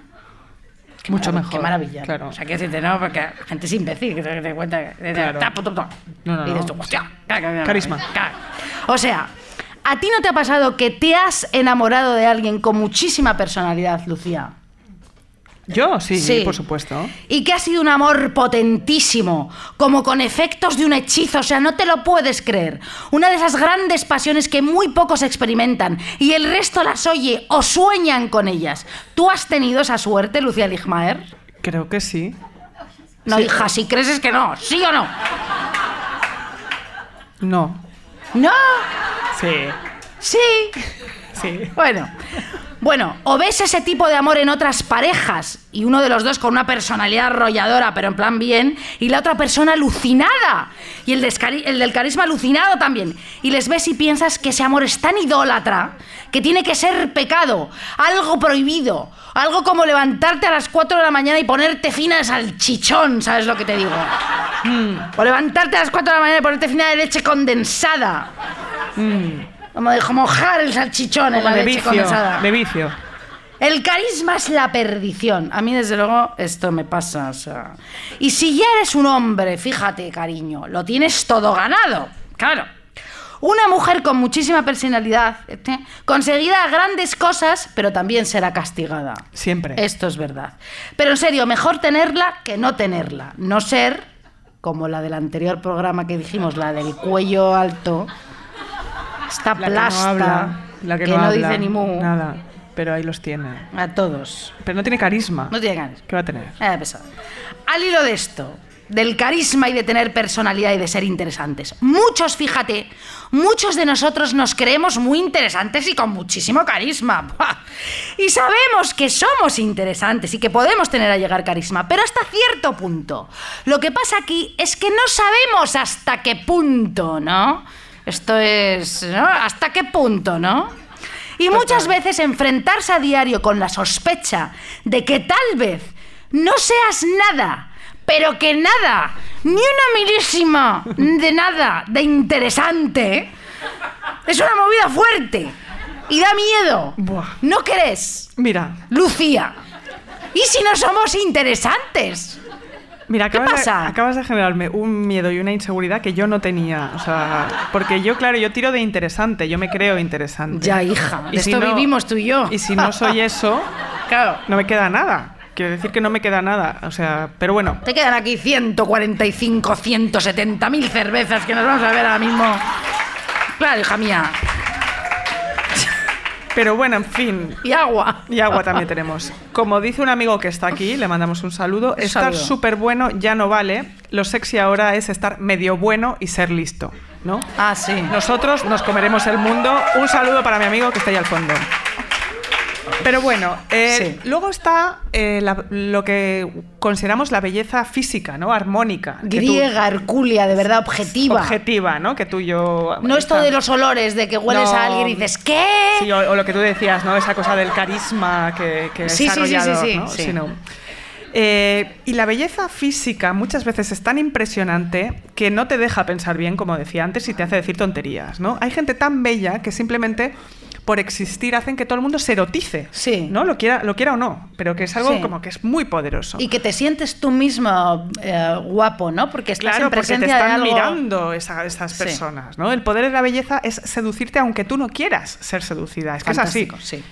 [SPEAKER 3] Qué
[SPEAKER 4] Mucho mejor,
[SPEAKER 3] Qué maravilla.
[SPEAKER 4] claro.
[SPEAKER 3] O sea, que decirte, no, porque la gente es imbécil, que te, cuenta. que- que-
[SPEAKER 4] Claro. No, no,
[SPEAKER 3] y dices tú, hostia, ca- ca- ca-
[SPEAKER 4] Carisma.
[SPEAKER 3] ca- O sea, ¿a ti no te ha pasado que te has enamorado de alguien con muchísima personalidad, Lucía?
[SPEAKER 4] Yo, sí,
[SPEAKER 3] Sí.
[SPEAKER 4] por supuesto.
[SPEAKER 3] Y que ha sido un amor potentísimo, como con efectos de un hechizo, o sea, no te lo puedes creer. Una de esas grandes pasiones que muy pocos experimentan y el resto las oye o sueñan con ellas. ¿Tú has tenido esa suerte, Lucía Ligmaer?
[SPEAKER 4] Creo que sí.
[SPEAKER 3] No,
[SPEAKER 4] Sí.
[SPEAKER 3] hija, si crees es que no, ¿sí o no?
[SPEAKER 4] No.
[SPEAKER 3] No,
[SPEAKER 4] Sí.
[SPEAKER 3] sí.
[SPEAKER 4] Sí.
[SPEAKER 3] Bueno, bueno, o ves ese tipo de amor en otras parejas y uno de los dos con una personalidad arrolladora, pero en plan bien, y la otra persona alucinada y el, del carisma alucinado también. Y les ves y piensas que ese amor es tan idólatra que tiene que ser pecado, algo prohibido, algo como levantarte a las 4 de la mañana y ponerte fina de salchichón, ¿sabes lo que te digo? O levantarte a las 4 de la mañana y ponerte fina de leche condensada. Como de mojar el salchichón en la
[SPEAKER 4] de
[SPEAKER 3] leche
[SPEAKER 4] vicio.
[SPEAKER 3] condensada.
[SPEAKER 4] De vicio.
[SPEAKER 3] El carisma es la perdición. A mí, desde luego, esto me pasa. o sea. Y si ya eres un hombre, fíjate, cariño, lo tienes todo ganado. Claro. Una mujer con muchísima personalidad ¿eh? conseguirá grandes cosas, pero también será castigada.
[SPEAKER 4] Siempre.
[SPEAKER 3] Esto es verdad. Pero en serio, mejor tenerla que no tenerla. No ser como la del anterior programa que dijimos, la del cuello alto. Esta
[SPEAKER 4] La que no
[SPEAKER 3] plasta
[SPEAKER 4] habla. La que, no, habla.
[SPEAKER 3] dice ni mu.
[SPEAKER 4] Nada. Pero ahí los tiene.
[SPEAKER 3] A todos.
[SPEAKER 4] Pero no tiene carisma.
[SPEAKER 3] No tiene ganas.
[SPEAKER 4] ¿Qué va a tener?
[SPEAKER 3] Eh, pesado. Al hilo de esto, del carisma y de tener personalidad y de ser interesantes. Muchos, fíjate, muchos de nosotros nos creemos muy interesantes y con muchísimo carisma. ¡Buah! Y sabemos que somos interesantes y que podemos tener a llegar carisma, pero hasta cierto punto. Lo que pasa aquí es que no sabemos hasta qué punto, ¿no? Esto es, ¿no? ¿Hasta qué punto, no? Y muchas veces enfrentarse a diario con la sospecha de que tal vez no seas nada, pero que nada, ni una milísima de nada de interesante, es una movida fuerte y da miedo.
[SPEAKER 4] Buah.
[SPEAKER 3] ¿No crees,
[SPEAKER 4] Mira,
[SPEAKER 3] Lucía? ¿Y si no somos interesantes?
[SPEAKER 4] Mira,
[SPEAKER 3] ¿Qué
[SPEAKER 4] acabas,
[SPEAKER 3] pasa?
[SPEAKER 4] De, acabas de generarme un miedo y una inseguridad que yo no tenía. O sea, porque yo, claro, yo tiro de interesante, yo me creo interesante.
[SPEAKER 3] Ya, hija, de
[SPEAKER 4] Y si
[SPEAKER 3] esto
[SPEAKER 4] no-
[SPEAKER 3] vivimos tú y yo.
[SPEAKER 4] Y si no soy eso,
[SPEAKER 3] Claro.
[SPEAKER 4] no me queda nada. Quiero decir que no me queda nada. O sea, pero bueno.
[SPEAKER 3] Te quedan aquí 145, 170 mil cervezas que nos vamos a ver ahora mismo. Claro, hija mía.
[SPEAKER 4] Pero bueno, en fin.
[SPEAKER 3] Y agua.
[SPEAKER 4] Y agua también tenemos. Como dice un amigo que está aquí, le mandamos un saludo.
[SPEAKER 3] Un
[SPEAKER 4] estar súper bueno ya no vale. Lo sexy ahora es estar medio bueno y ser listo, ¿no?
[SPEAKER 3] Ah, sí.
[SPEAKER 4] Nosotros nos comeremos el mundo. Un saludo para mi amigo que está ahí al fondo. Pero bueno, eh,
[SPEAKER 3] Sí.
[SPEAKER 4] luego está eh, la- lo que consideramos la belleza física, ¿no? Armónica. que tú-
[SPEAKER 3] Griega, hercúlea, de verdad, objetiva.
[SPEAKER 4] objetiva, ¿no? Que tú y yo...
[SPEAKER 3] no esto de los olores, de que hueles
[SPEAKER 4] No.
[SPEAKER 3] a alguien y dices, ¿qué?
[SPEAKER 4] Sí, o, o lo que tú decías, ¿no? Esa cosa del carisma que, que
[SPEAKER 3] Sí, sí, sí, sí, sí,
[SPEAKER 4] ¿no?
[SPEAKER 3] sí.
[SPEAKER 4] Sino- Eh, y la belleza física muchas veces es tan impresionante que no te deja pensar bien, como decía antes, y te hace decir tonterías, ¿no? Hay gente tan bella que simplemente por existir hacen que todo el mundo se erotice,
[SPEAKER 3] Sí.
[SPEAKER 4] ¿no? Lo quiera, lo quiera o no, pero que es algo
[SPEAKER 3] Sí.
[SPEAKER 4] como que es muy poderoso.
[SPEAKER 3] Y que te sientes tú mismo eh, guapo, ¿no? Porque estás
[SPEAKER 4] Claro,
[SPEAKER 3] en
[SPEAKER 4] porque te
[SPEAKER 3] presencia de
[SPEAKER 4] están
[SPEAKER 3] algo...
[SPEAKER 4] mirando esa- esas
[SPEAKER 3] Sí.
[SPEAKER 4] personas, ¿no? El poder de la belleza es seducirte aunque tú no quieras ser seducida, es que es así.
[SPEAKER 3] Fantástico, sí.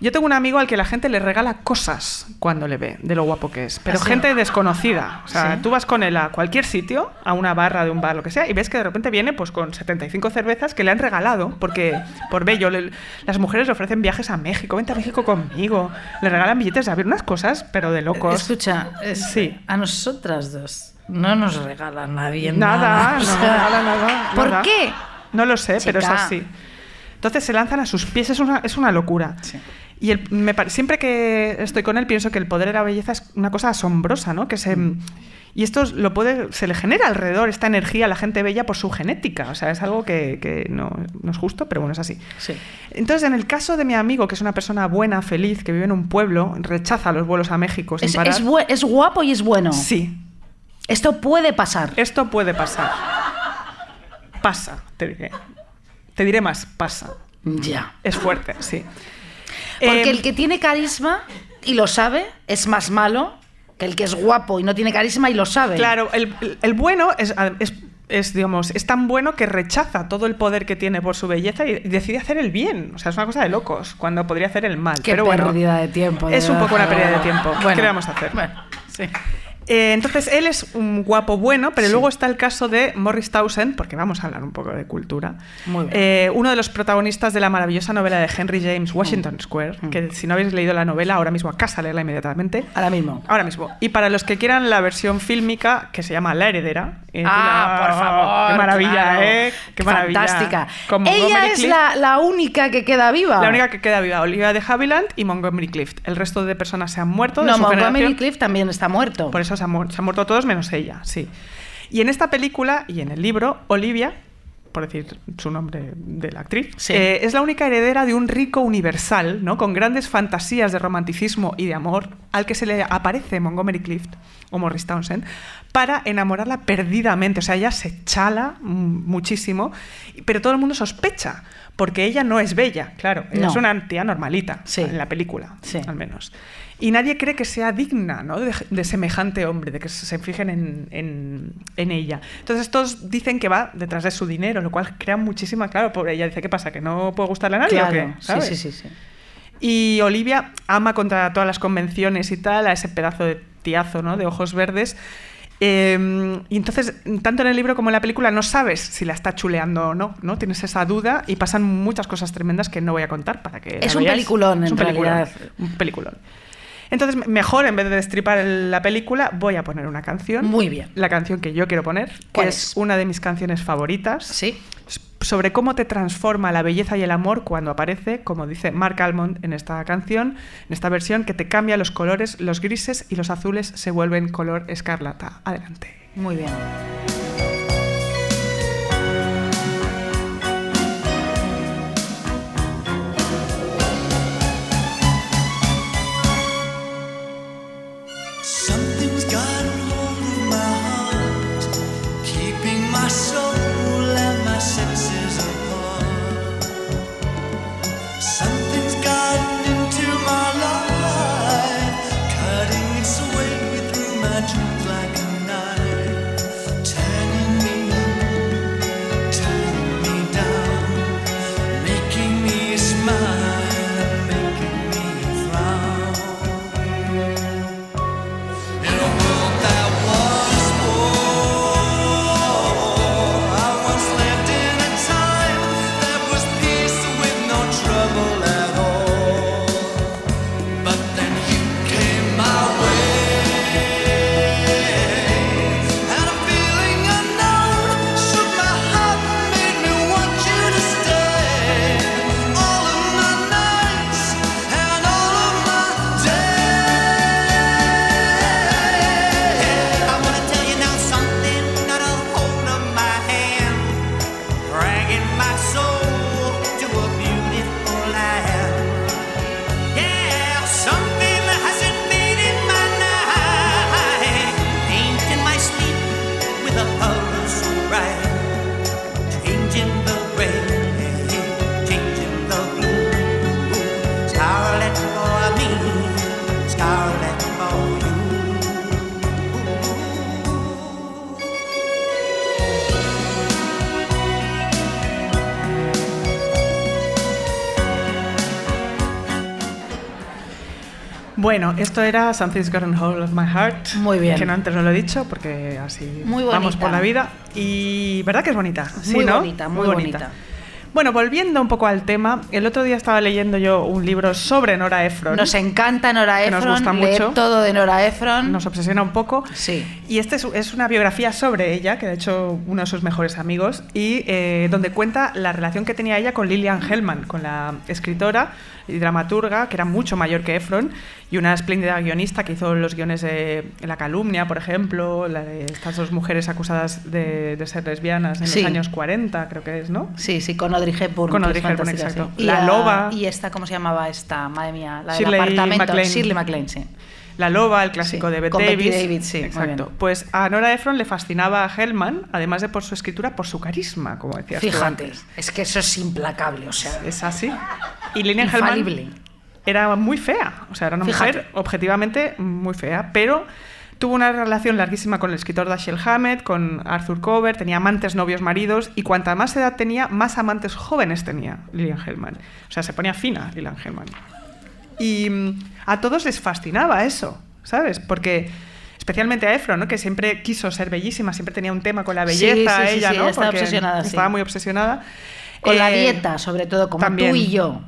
[SPEAKER 4] Yo tengo un amigo al que la gente le regala cosas cuando le ve, de lo guapo que es. Pero
[SPEAKER 3] ¿Ah, sí?
[SPEAKER 4] gente desconocida. O sea,
[SPEAKER 3] Sí.
[SPEAKER 4] tú vas con él a cualquier sitio, a una barra de un bar, lo que sea, y ves que de repente viene pues con 75 cervezas que le han regalado, porque por bello, le- las mujeres le ofrecen viajes a México, vente a México conmigo, le regalan billetes de avión, unas cosas, pero de locos.
[SPEAKER 3] Escucha, es-
[SPEAKER 4] Sí.
[SPEAKER 3] a nosotras dos no nos regala nadie
[SPEAKER 4] Nada,
[SPEAKER 3] nada.
[SPEAKER 4] no regala nada.
[SPEAKER 3] ¿Por
[SPEAKER 4] nada.
[SPEAKER 3] qué?
[SPEAKER 4] No lo sé, pero es así. Entonces se lanzan a sus pies, es una, es una locura.
[SPEAKER 3] Sí.
[SPEAKER 4] Y el- me siempre que estoy con él pienso que el poder de la belleza es una cosa asombrosa, ¿no? Que se,
[SPEAKER 3] Mm.
[SPEAKER 4] y esto lo puede, se le genera alrededor esta energía a la gente bella por su genética. O sea, es algo que, que no, no es justo, pero bueno, es así.
[SPEAKER 3] Sí.
[SPEAKER 4] Entonces, en el caso de mi amigo, que es una persona buena, feliz, que vive en un pueblo, rechaza los vuelos a México sin
[SPEAKER 3] Es,
[SPEAKER 4] parar.
[SPEAKER 3] es es guapo y es bueno.
[SPEAKER 4] Sí,
[SPEAKER 3] Esto puede pasar.
[SPEAKER 4] esto puede pasar. Pasa, te diré. Te diré más, pasa.
[SPEAKER 3] Ya.
[SPEAKER 4] Es fuerte, sí.
[SPEAKER 3] Porque
[SPEAKER 4] Eh,
[SPEAKER 3] el que tiene carisma y lo sabe es más malo que el que es guapo y no tiene carisma y lo sabe.
[SPEAKER 4] Claro, el, el- el bueno es, es, es, digamos, es tan bueno que rechaza todo el poder que tiene por su belleza y decide hacer el bien. O sea, es una cosa de locos, cuando podría hacer el mal.
[SPEAKER 3] Qué
[SPEAKER 4] Pero bueno,
[SPEAKER 3] pérdida de tiempo. de
[SPEAKER 4] es un
[SPEAKER 3] verdad.
[SPEAKER 4] poco una pérdida de tiempo.
[SPEAKER 3] Bueno,
[SPEAKER 4] ¿Qué le vamos a hacer?
[SPEAKER 3] Bueno, sí.
[SPEAKER 4] Eh, entonces, él es un guapo bueno, pero
[SPEAKER 3] Sí.
[SPEAKER 4] luego está el caso de Morris Townsend, porque vamos a hablar un poco de cultura.
[SPEAKER 3] Muy bien.
[SPEAKER 4] Eh, uno de los protagonistas de la maravillosa novela de Henry James,
[SPEAKER 3] Mm.
[SPEAKER 4] Washington Square, que si no habéis leído la novela, ahora mismo a casa leerla inmediatamente.
[SPEAKER 3] Ahora mismo.
[SPEAKER 4] Ahora mismo. Y para los que quieran la versión fílmica, que se llama La Heredera. eh,
[SPEAKER 3] Ah,
[SPEAKER 4] la-
[SPEAKER 3] por favor.
[SPEAKER 4] Qué maravilla,
[SPEAKER 3] claro.
[SPEAKER 4] ¿eh? Qué maravilla.
[SPEAKER 3] Fantástica. Ella es la, la única que queda viva.
[SPEAKER 4] La única que queda viva, Olivia de Havilland y Montgomery Clift. El resto de personas se han muerto. de
[SPEAKER 3] No,
[SPEAKER 4] su
[SPEAKER 3] Montgomery
[SPEAKER 4] generación.
[SPEAKER 3] Clift también está muerto.
[SPEAKER 4] Por eso se han, mu- se han muerto todos menos ella, sí. Y en esta película y en el libro, Olivia, por decir su nombre de la actriz,
[SPEAKER 3] Sí.
[SPEAKER 4] eh, es la única heredera de un rico universal, ¿no? con grandes fantasías de romanticismo y de amor, al que se le aparece Montgomery Clift o Morris Townsend para enamorarla perdidamente. O sea, ella se chala muchísimo, pero todo el mundo sospecha, porque ella no es bella, claro, ella
[SPEAKER 3] No.
[SPEAKER 4] es una tía normalita
[SPEAKER 3] Sí.
[SPEAKER 4] en la película,
[SPEAKER 3] Sí.
[SPEAKER 4] al menos. Y nadie cree que sea digna ¿no? de, de semejante hombre, de que se fijen en, en- en ella. Entonces todos dicen que va detrás de su dinero, lo cual crea muchísima, claro, por ella dice, ¿qué pasa? ¿Que no puede gustarle a nadie o qué? ¿Sabes?
[SPEAKER 3] sí, sí, sí.
[SPEAKER 4] Y Olivia ama contra todas las convenciones y tal a ese pedazo de tiazo, ¿no? De ojos verdes. Eh, y entonces, tanto en el libro como en la película, no sabes si la está chuleando o no, ¿no? Tienes esa duda y pasan muchas cosas tremendas que no voy a contar para que.
[SPEAKER 3] Es un
[SPEAKER 4] veáis.
[SPEAKER 3] peliculón,
[SPEAKER 4] Es un
[SPEAKER 3] en
[SPEAKER 4] peliculón,
[SPEAKER 3] realidad.
[SPEAKER 4] Un peliculón. Entonces, me- mejor en vez de destripar el- la película, voy a poner una canción.
[SPEAKER 3] Muy bien.
[SPEAKER 4] La canción que yo quiero poner, que
[SPEAKER 3] ¿Cuál
[SPEAKER 4] es
[SPEAKER 3] es?
[SPEAKER 4] una de mis canciones favoritas
[SPEAKER 3] Sí.
[SPEAKER 4] sobre cómo te transforma la belleza y el amor cuando aparece, como dice Mark Almond en esta canción, en esta versión, que te cambia los colores, los grises y los azules se vuelven color escarlata. Adelante.
[SPEAKER 3] Muy bien.
[SPEAKER 4] Esto era Something's Gotten Hold of My Heart.
[SPEAKER 3] Muy bien.
[SPEAKER 4] Que no, antes no lo he dicho porque así
[SPEAKER 3] Muy
[SPEAKER 4] vamos por la vida. Y ¿verdad que es bonita? Sí,
[SPEAKER 3] Muy
[SPEAKER 4] ¿no?
[SPEAKER 3] bonita, muy bonita.
[SPEAKER 4] Bueno, volviendo un poco al tema, el otro día estaba leyendo yo un libro sobre Nora Ephron.
[SPEAKER 3] Nos encanta Nora
[SPEAKER 4] Que nos
[SPEAKER 3] Ephron,
[SPEAKER 4] gusta
[SPEAKER 3] leer
[SPEAKER 4] mucho.
[SPEAKER 3] todo de Nora Ephron.
[SPEAKER 4] Nos obsesiona un poco.
[SPEAKER 3] Sí.
[SPEAKER 4] Y este es, es una biografía sobre ella, que ha hecho uno de sus mejores amigos, y eh, donde cuenta la relación que tenía ella con Lillian Hellman, con la escritora y dramaturga, que era mucho mayor que Efron, y una espléndida guionista que hizo los guiones de La calumnia, por ejemplo, la de estas dos mujeres acusadas de, de ser lesbianas en
[SPEAKER 3] Sí.
[SPEAKER 4] los años 40, creo que es, ¿no?
[SPEAKER 3] Sí, sí, con Audrey Hepburn.
[SPEAKER 4] Con Audrey Hepburn, exacto.
[SPEAKER 3] sí. Y
[SPEAKER 4] La
[SPEAKER 3] a-
[SPEAKER 4] loba.
[SPEAKER 3] Y esta, ¿cómo se llamaba esta? Madre mía, la
[SPEAKER 4] Shirley
[SPEAKER 3] del apartamento.
[SPEAKER 4] MacLaine.
[SPEAKER 3] Shirley MacLaine, sí.
[SPEAKER 4] La Loba, el clásico
[SPEAKER 3] Sí,
[SPEAKER 4] de Bette
[SPEAKER 3] con Betty
[SPEAKER 4] Davis.
[SPEAKER 3] Davis, sí, muy
[SPEAKER 4] Exacto. Pues a Nora Ephron le fascinaba a Hellman, además de por su escritura, por su carisma, como decías tú
[SPEAKER 3] Fíjate,
[SPEAKER 4] antes.
[SPEAKER 3] es que eso es implacable, o sea,
[SPEAKER 4] Es así. Y Lillian
[SPEAKER 3] infalible.
[SPEAKER 4] Hellman era muy fea. O sea, era una
[SPEAKER 3] Fíjate.
[SPEAKER 4] mujer objetivamente muy fea, pero tuvo una relación larguísima con el escritor Dashiell Hammett, con Arthur Cover, tenía amantes, novios, maridos, y cuanta más edad tenía, más amantes jóvenes tenía Lillian Hellman. O sea, se ponía fina Lillian Hellman. Y mm, a todos les fascinaba eso, ¿sabes? Porque especialmente a Efron, ¿no? que siempre quiso ser bellísima, siempre tenía un tema con la belleza,
[SPEAKER 3] sí, sí,
[SPEAKER 4] ella,
[SPEAKER 3] sí,
[SPEAKER 4] ¿no?
[SPEAKER 3] estaba
[SPEAKER 4] Porque
[SPEAKER 3] obsesionada, sí.
[SPEAKER 4] Estaba muy obsesionada.
[SPEAKER 3] con la
[SPEAKER 4] Eh,
[SPEAKER 3] dieta, sobre todo, como
[SPEAKER 4] también.
[SPEAKER 3] tú y yo.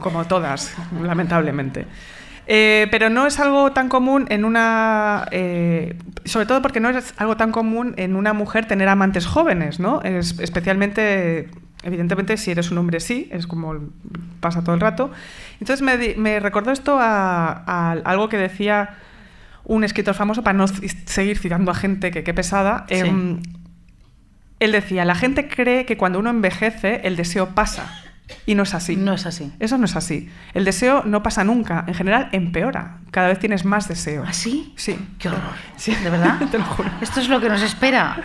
[SPEAKER 4] Como todas, lamentablemente. Eh, pero no es algo tan común en una. eh, sobre todo porque no es algo tan común en una mujer tener amantes jóvenes, ¿no? Es- especialmente, evidentemente, si eres un hombre, sí, es como pasa todo el rato. Entonces me, recordó esto a, a algo que decía un escritor famoso, para no seguir citando a gente que qué pesada.
[SPEAKER 3] Sí.
[SPEAKER 4] em, él decía: La gente cree que cuando uno envejece, el deseo pasa. Y no es así.
[SPEAKER 3] No es así.
[SPEAKER 4] Eso no es así. El deseo no pasa nunca. En general, empeora. Cada vez tienes más deseo.
[SPEAKER 3] ¿Ah, sí?
[SPEAKER 4] Sí.
[SPEAKER 3] Qué horror.
[SPEAKER 4] Sí.
[SPEAKER 3] ¿De verdad?
[SPEAKER 4] Te lo juro.
[SPEAKER 3] Esto es lo que nos espera.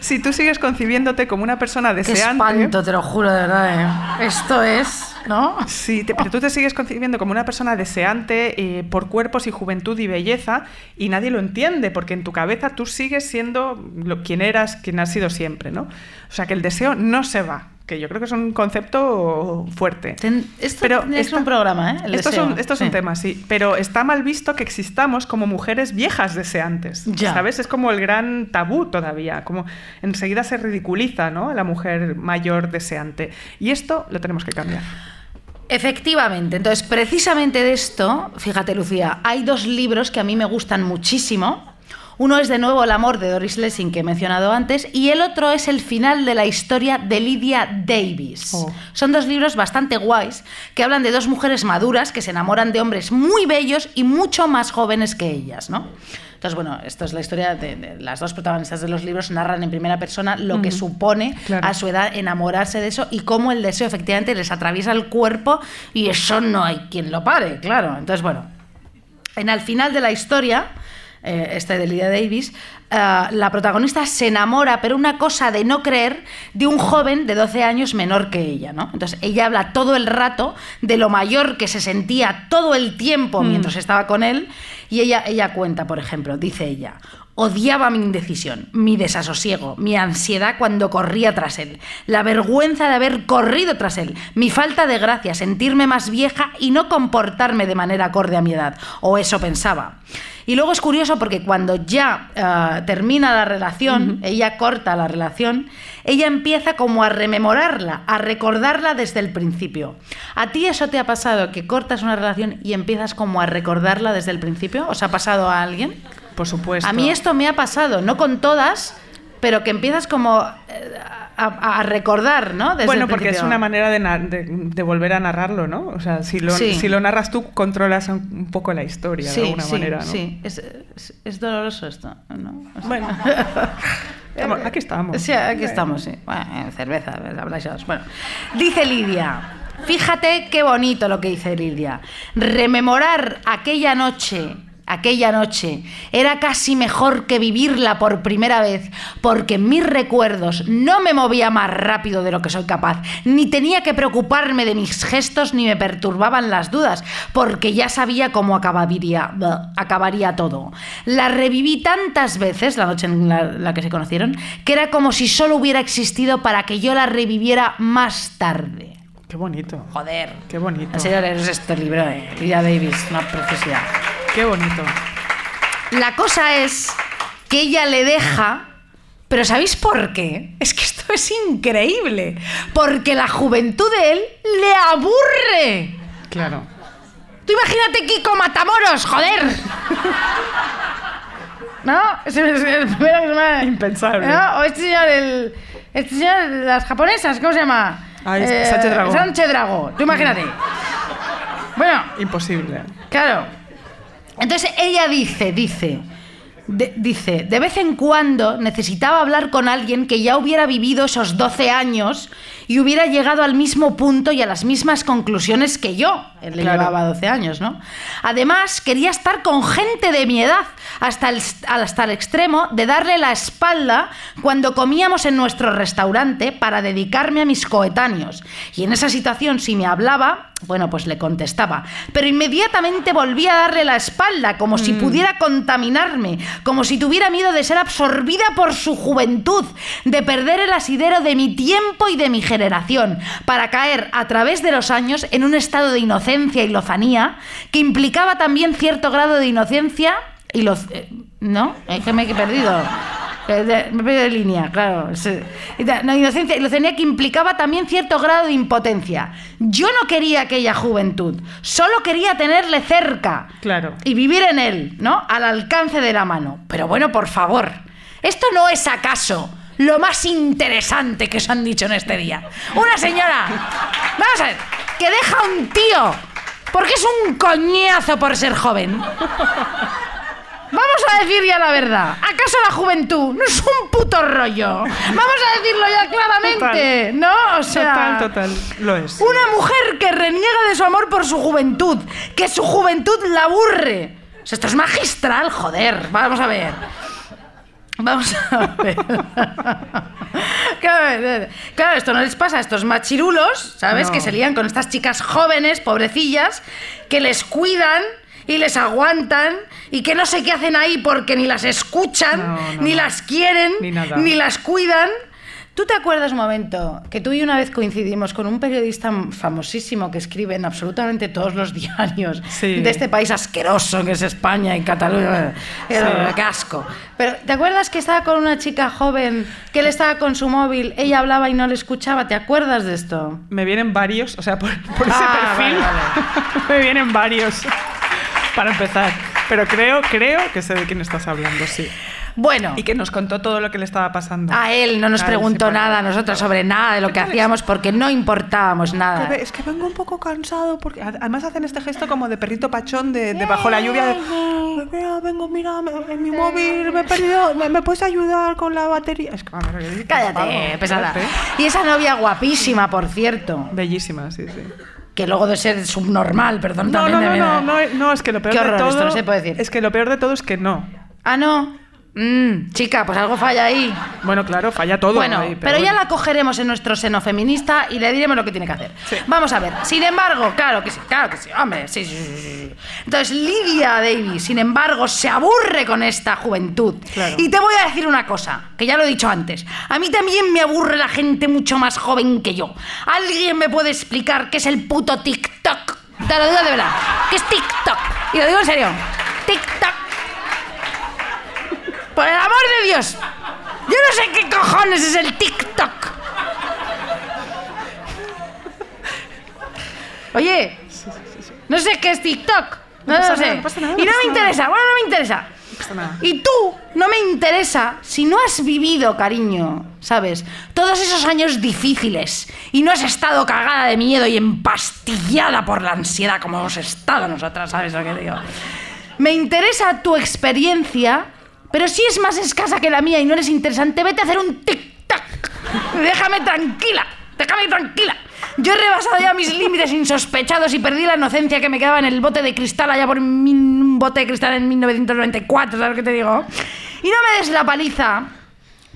[SPEAKER 4] Si tú sigues concibiéndote como una persona
[SPEAKER 3] Qué
[SPEAKER 4] deseante.
[SPEAKER 3] espanto, te lo juro, de verdad. ¿eh? Esto es, ¿no?
[SPEAKER 4] Sí, te- pero tú te sigues concibiendo como una persona deseante eh, por cuerpos y juventud y belleza y nadie lo entiende porque en tu cabeza tú sigues siendo lo, quien eras, quien has sido siempre, ¿no? O sea que el deseo no se va, que yo creo que es un concepto fuerte.
[SPEAKER 3] Ten- esto que ser un programa, ¿eh? El
[SPEAKER 4] esto es un, esto es
[SPEAKER 3] sí.
[SPEAKER 4] un tema, sí, pero está mal visto que existamos como mujeres viejas deseantes,
[SPEAKER 3] Ya.
[SPEAKER 4] ¿sabes? Es como el gran tabú todavía, como enseguida se ridiculiza, ¿no? A la mujer mayor deseante. Y esto lo tenemos que cambiar.
[SPEAKER 3] Efectivamente, entonces precisamente de esto, fíjate Lucía, hay dos libros que a mí me gustan muchísimo. Uno es de nuevo El amor de Doris Lessing que he mencionado antes y el otro es El final de la historia de Lydia Davis.
[SPEAKER 4] Oh.
[SPEAKER 3] Son dos libros bastante guays que hablan de dos mujeres maduras que se enamoran de hombres muy bellos y mucho más jóvenes que ellas, ¿no? Entonces, bueno, esto es la historia de, de las dos protagonistas de los libros, narran en primera persona lo que supone
[SPEAKER 4] Claro.
[SPEAKER 3] a su edad enamorarse de eso y cómo el deseo efectivamente les atraviesa el cuerpo y eso no hay quien lo pare, claro. Entonces, bueno, en al final de la historia, eh, este de Lydia Davis, eh, la protagonista se enamora, pero una cosa de no creer, de un joven de 12 años menor que ella, ¿no? Entonces ella habla todo el rato de lo mayor que se sentía todo el tiempo mientras estaba con él y ella, ella cuenta, por ejemplo, dice ella, Odiaba mi indecisión, mi desasosiego, mi ansiedad cuando corría tras él, la vergüenza de haber corrido tras él, mi falta de gracia, sentirme más vieja y no comportarme de manera acorde a mi edad, o eso pensaba. Y luego es curioso porque cuando ya eh, termina la relación, ella corta la relación, ella empieza como a rememorarla, a recordarla desde el principio. ¿A ti eso te ha pasado, que cortas una relación y empiezas como a recordarla desde el principio? ¿Os ha pasado a alguien?
[SPEAKER 4] Por supuesto.
[SPEAKER 3] A mí esto me ha pasado, no con todas, pero que empiezas como eh, a, a recordar, ¿no? Desde
[SPEAKER 4] bueno, porque es una manera de, de- de volver a narrarlo, ¿no? O sea, si lo,
[SPEAKER 3] Sí.
[SPEAKER 4] si lo narras tú, controlas un, poco la historia
[SPEAKER 3] Sí,
[SPEAKER 4] de alguna
[SPEAKER 3] sí,
[SPEAKER 4] manera, ¿no?
[SPEAKER 3] sí. Es, es- es doloroso esto, ¿no? O sea-
[SPEAKER 4] Bueno, Estamos- aquí estamos.
[SPEAKER 3] Sí, aquí
[SPEAKER 4] Bueno.
[SPEAKER 3] estamos, sí. Bueno, cerveza, habláis. Bueno, dice Lidia. Fíjate qué bonito lo que dice Lidia. Rememorar aquella noche, aquella noche, era casi mejor que vivirla por primera vez, porque en mis recuerdos no me movía más rápido de lo que soy capaz, ni tenía que preocuparme de mis gestos, ni me perturbaban las dudas, porque ya sabía cómo acabaría, acabaría todo. La reviví tantas veces, la noche en la, la que se conocieron, que era como si solo hubiera existido para que yo la reviviera más tarde.
[SPEAKER 4] Qué bonito.
[SPEAKER 3] Joder.
[SPEAKER 4] Qué bonito.
[SPEAKER 3] Leeros este libro, eh. Lydia Davis, una preciosidad.
[SPEAKER 4] Qué bonito.
[SPEAKER 3] La cosa es que ella le deja, pero ¿sabéis por qué? Es que esto es increíble, porque la juventud de él le aburre.
[SPEAKER 4] Claro.
[SPEAKER 3] Tú imagínate Kiko Matamoros, joder. ¿No? Es es.
[SPEAKER 4] Impensable.
[SPEAKER 3] ¿No? O este señor, el... Este señor, las japonesas, ¿cómo se llama?
[SPEAKER 4] Ah, Sánchez Dragó.
[SPEAKER 3] Sánchez Dragó, tú imagínate. Bueno,
[SPEAKER 4] Imposible.
[SPEAKER 3] Claro. Entonces ella dice, dice, de- dice, de vez en cuando necesitaba hablar con alguien que ya hubiera vivido esos 12 años y hubiera llegado al mismo punto y a las mismas conclusiones que yo. Él le
[SPEAKER 4] Claro.
[SPEAKER 3] llevaba 12 años, ¿no? Además, quería estar con gente de mi edad, hasta el, hasta el extremo de darle la espalda cuando comíamos en nuestro restaurante para dedicarme a mis coetáneos. Y en esa situación, si me hablaba, bueno, pues le contestaba. Pero inmediatamente volvía a darle la espalda, como si pudiera contaminarme, como si tuviera miedo de ser absorbida por su juventud, de perder el asidero de mi tiempo y de mi generación, para caer a través de los años en un estado de inocencia y lozanía que implicaba también cierto grado de inocencia y lo... ¿No? Es que me he perdido. Eh, Me de línea, claro. No, inocencia y lozanía que implicaba también cierto grado de impotencia. Yo no quería aquella juventud, solo quería tenerle cerca.
[SPEAKER 4] Claro.
[SPEAKER 3] Y vivir en él, ¿no? Al alcance de la mano. Pero bueno, por favor, ¿esto no es acaso lo más interesante que os han dicho en este día? Una señora, vamos a ver, que deja a un tío porque es un coñazo por ser joven. Vamos a decir ya la verdad. ¿Acaso la juventud no es un puto rollo? Vamos a decirlo ya claramente, ¿no? O sea,
[SPEAKER 4] Total, total. Lo es.
[SPEAKER 3] una mujer que reniega de su amor por su juventud, que su juventud la aburre. O sea, esto es magistral, joder. Vamos a ver. Vamos a ver. claro, claro, esto no les pasa a estos machirulos, ¿sabes?
[SPEAKER 4] No.
[SPEAKER 3] Que se lían con estas chicas jóvenes, pobrecillas, que les cuidan y les aguantan y que no sé qué hacen ahí porque ni las escuchan,
[SPEAKER 4] No, no,
[SPEAKER 3] ni
[SPEAKER 4] no.
[SPEAKER 3] las quieren,
[SPEAKER 4] Ni
[SPEAKER 3] ni las cuidan. ¿Tú te acuerdas un momento que tú y una vez coincidimos con un periodista famosísimo que escribe en absolutamente todos los diarios
[SPEAKER 4] Sí.
[SPEAKER 3] de este país asqueroso que es España y Cataluña? Era qué asco. Pero ¿te acuerdas que estaba con una chica joven que él estaba con su móvil, ella hablaba y no le escuchaba? ¿Te acuerdas de esto?
[SPEAKER 4] Me vienen varios, o sea, por, por ese
[SPEAKER 3] Ah,
[SPEAKER 4] perfil
[SPEAKER 3] vale,
[SPEAKER 4] me vienen varios para empezar. Pero creo, creo que sé de quién estás hablando, sí.
[SPEAKER 3] Bueno,
[SPEAKER 4] Y que nos contó todo lo que le estaba pasando.
[SPEAKER 3] a él no nos
[SPEAKER 4] A
[SPEAKER 3] preguntó
[SPEAKER 4] sí,
[SPEAKER 3] nada a nosotros sobre nada de lo que hacíamos porque no importábamos nada.
[SPEAKER 4] Es que vengo un poco cansado porque ad- además hacen este gesto como de perrito pachón de, de bajo la lluvia. De, "Ay, mira, vengo, mira, en mi móvil me he perdido, ¿me, me puedes ayudar con la batería? Es que, ver.
[SPEAKER 3] Cállate, pesada. Y esa novia guapísima, por cierto,
[SPEAKER 4] Bellísima, sí, sí.
[SPEAKER 3] Que luego de ser subnormal, perdón,
[SPEAKER 4] No,
[SPEAKER 3] también
[SPEAKER 4] no, no,
[SPEAKER 3] de-
[SPEAKER 4] no, no, no, es que lo peor
[SPEAKER 3] Qué
[SPEAKER 4] de
[SPEAKER 3] horror,
[SPEAKER 4] todo
[SPEAKER 3] esto no se puede decir.
[SPEAKER 4] es que lo peor de todo es que no.
[SPEAKER 3] Ah, no. Mm, chica, pues algo falla ahí.
[SPEAKER 4] Bueno, claro, falla todo.
[SPEAKER 3] Bueno,
[SPEAKER 4] ahí,
[SPEAKER 3] pero, ya
[SPEAKER 4] bueno.
[SPEAKER 3] la cogeremos en nuestro seno feminista y le diremos lo que tiene que hacer. Vamos a ver. Sin embargo, claro que sí, claro que sí, hombre, sí, sí, sí. Entonces, Lidia Davis, sin embargo, se aburre con esta juventud.
[SPEAKER 4] Claro.
[SPEAKER 3] Y te voy a decir una cosa, que ya lo he dicho antes. A mí también me aburre la gente mucho más joven que yo. ¿Alguien me puede explicar qué es el puto TikTok? Te lo digo de verdad. ¿Qué es TikTok? Y lo digo en serio. TikTok. Por el amor de Dios. Yo no sé qué cojones es el TikTok. Oye, no sé qué es TikTok. No, lo sé.
[SPEAKER 4] nada, no pasa nada,
[SPEAKER 3] y
[SPEAKER 4] no
[SPEAKER 3] me interesa. Bueno, no me interesa. Y tú no me interesa si no has vivido, cariño, ¿sabes? Todos esos años difíciles y no has estado cagada de miedo y empastillada por la ansiedad como hemos estado nosotras, ¿sabes lo que digo? Me interesa tu experiencia, pero si es más escasa que la mía y no eres interesante, vete a hacer un tic-tac. Déjame tranquila, déjame tranquila. Yo he rebasado ya mis límites insospechados y perdí la inocencia que me quedaba en el bote de cristal allá por un bote de cristal en 1994, ¿sabes que te digo? Y no me des la paliza,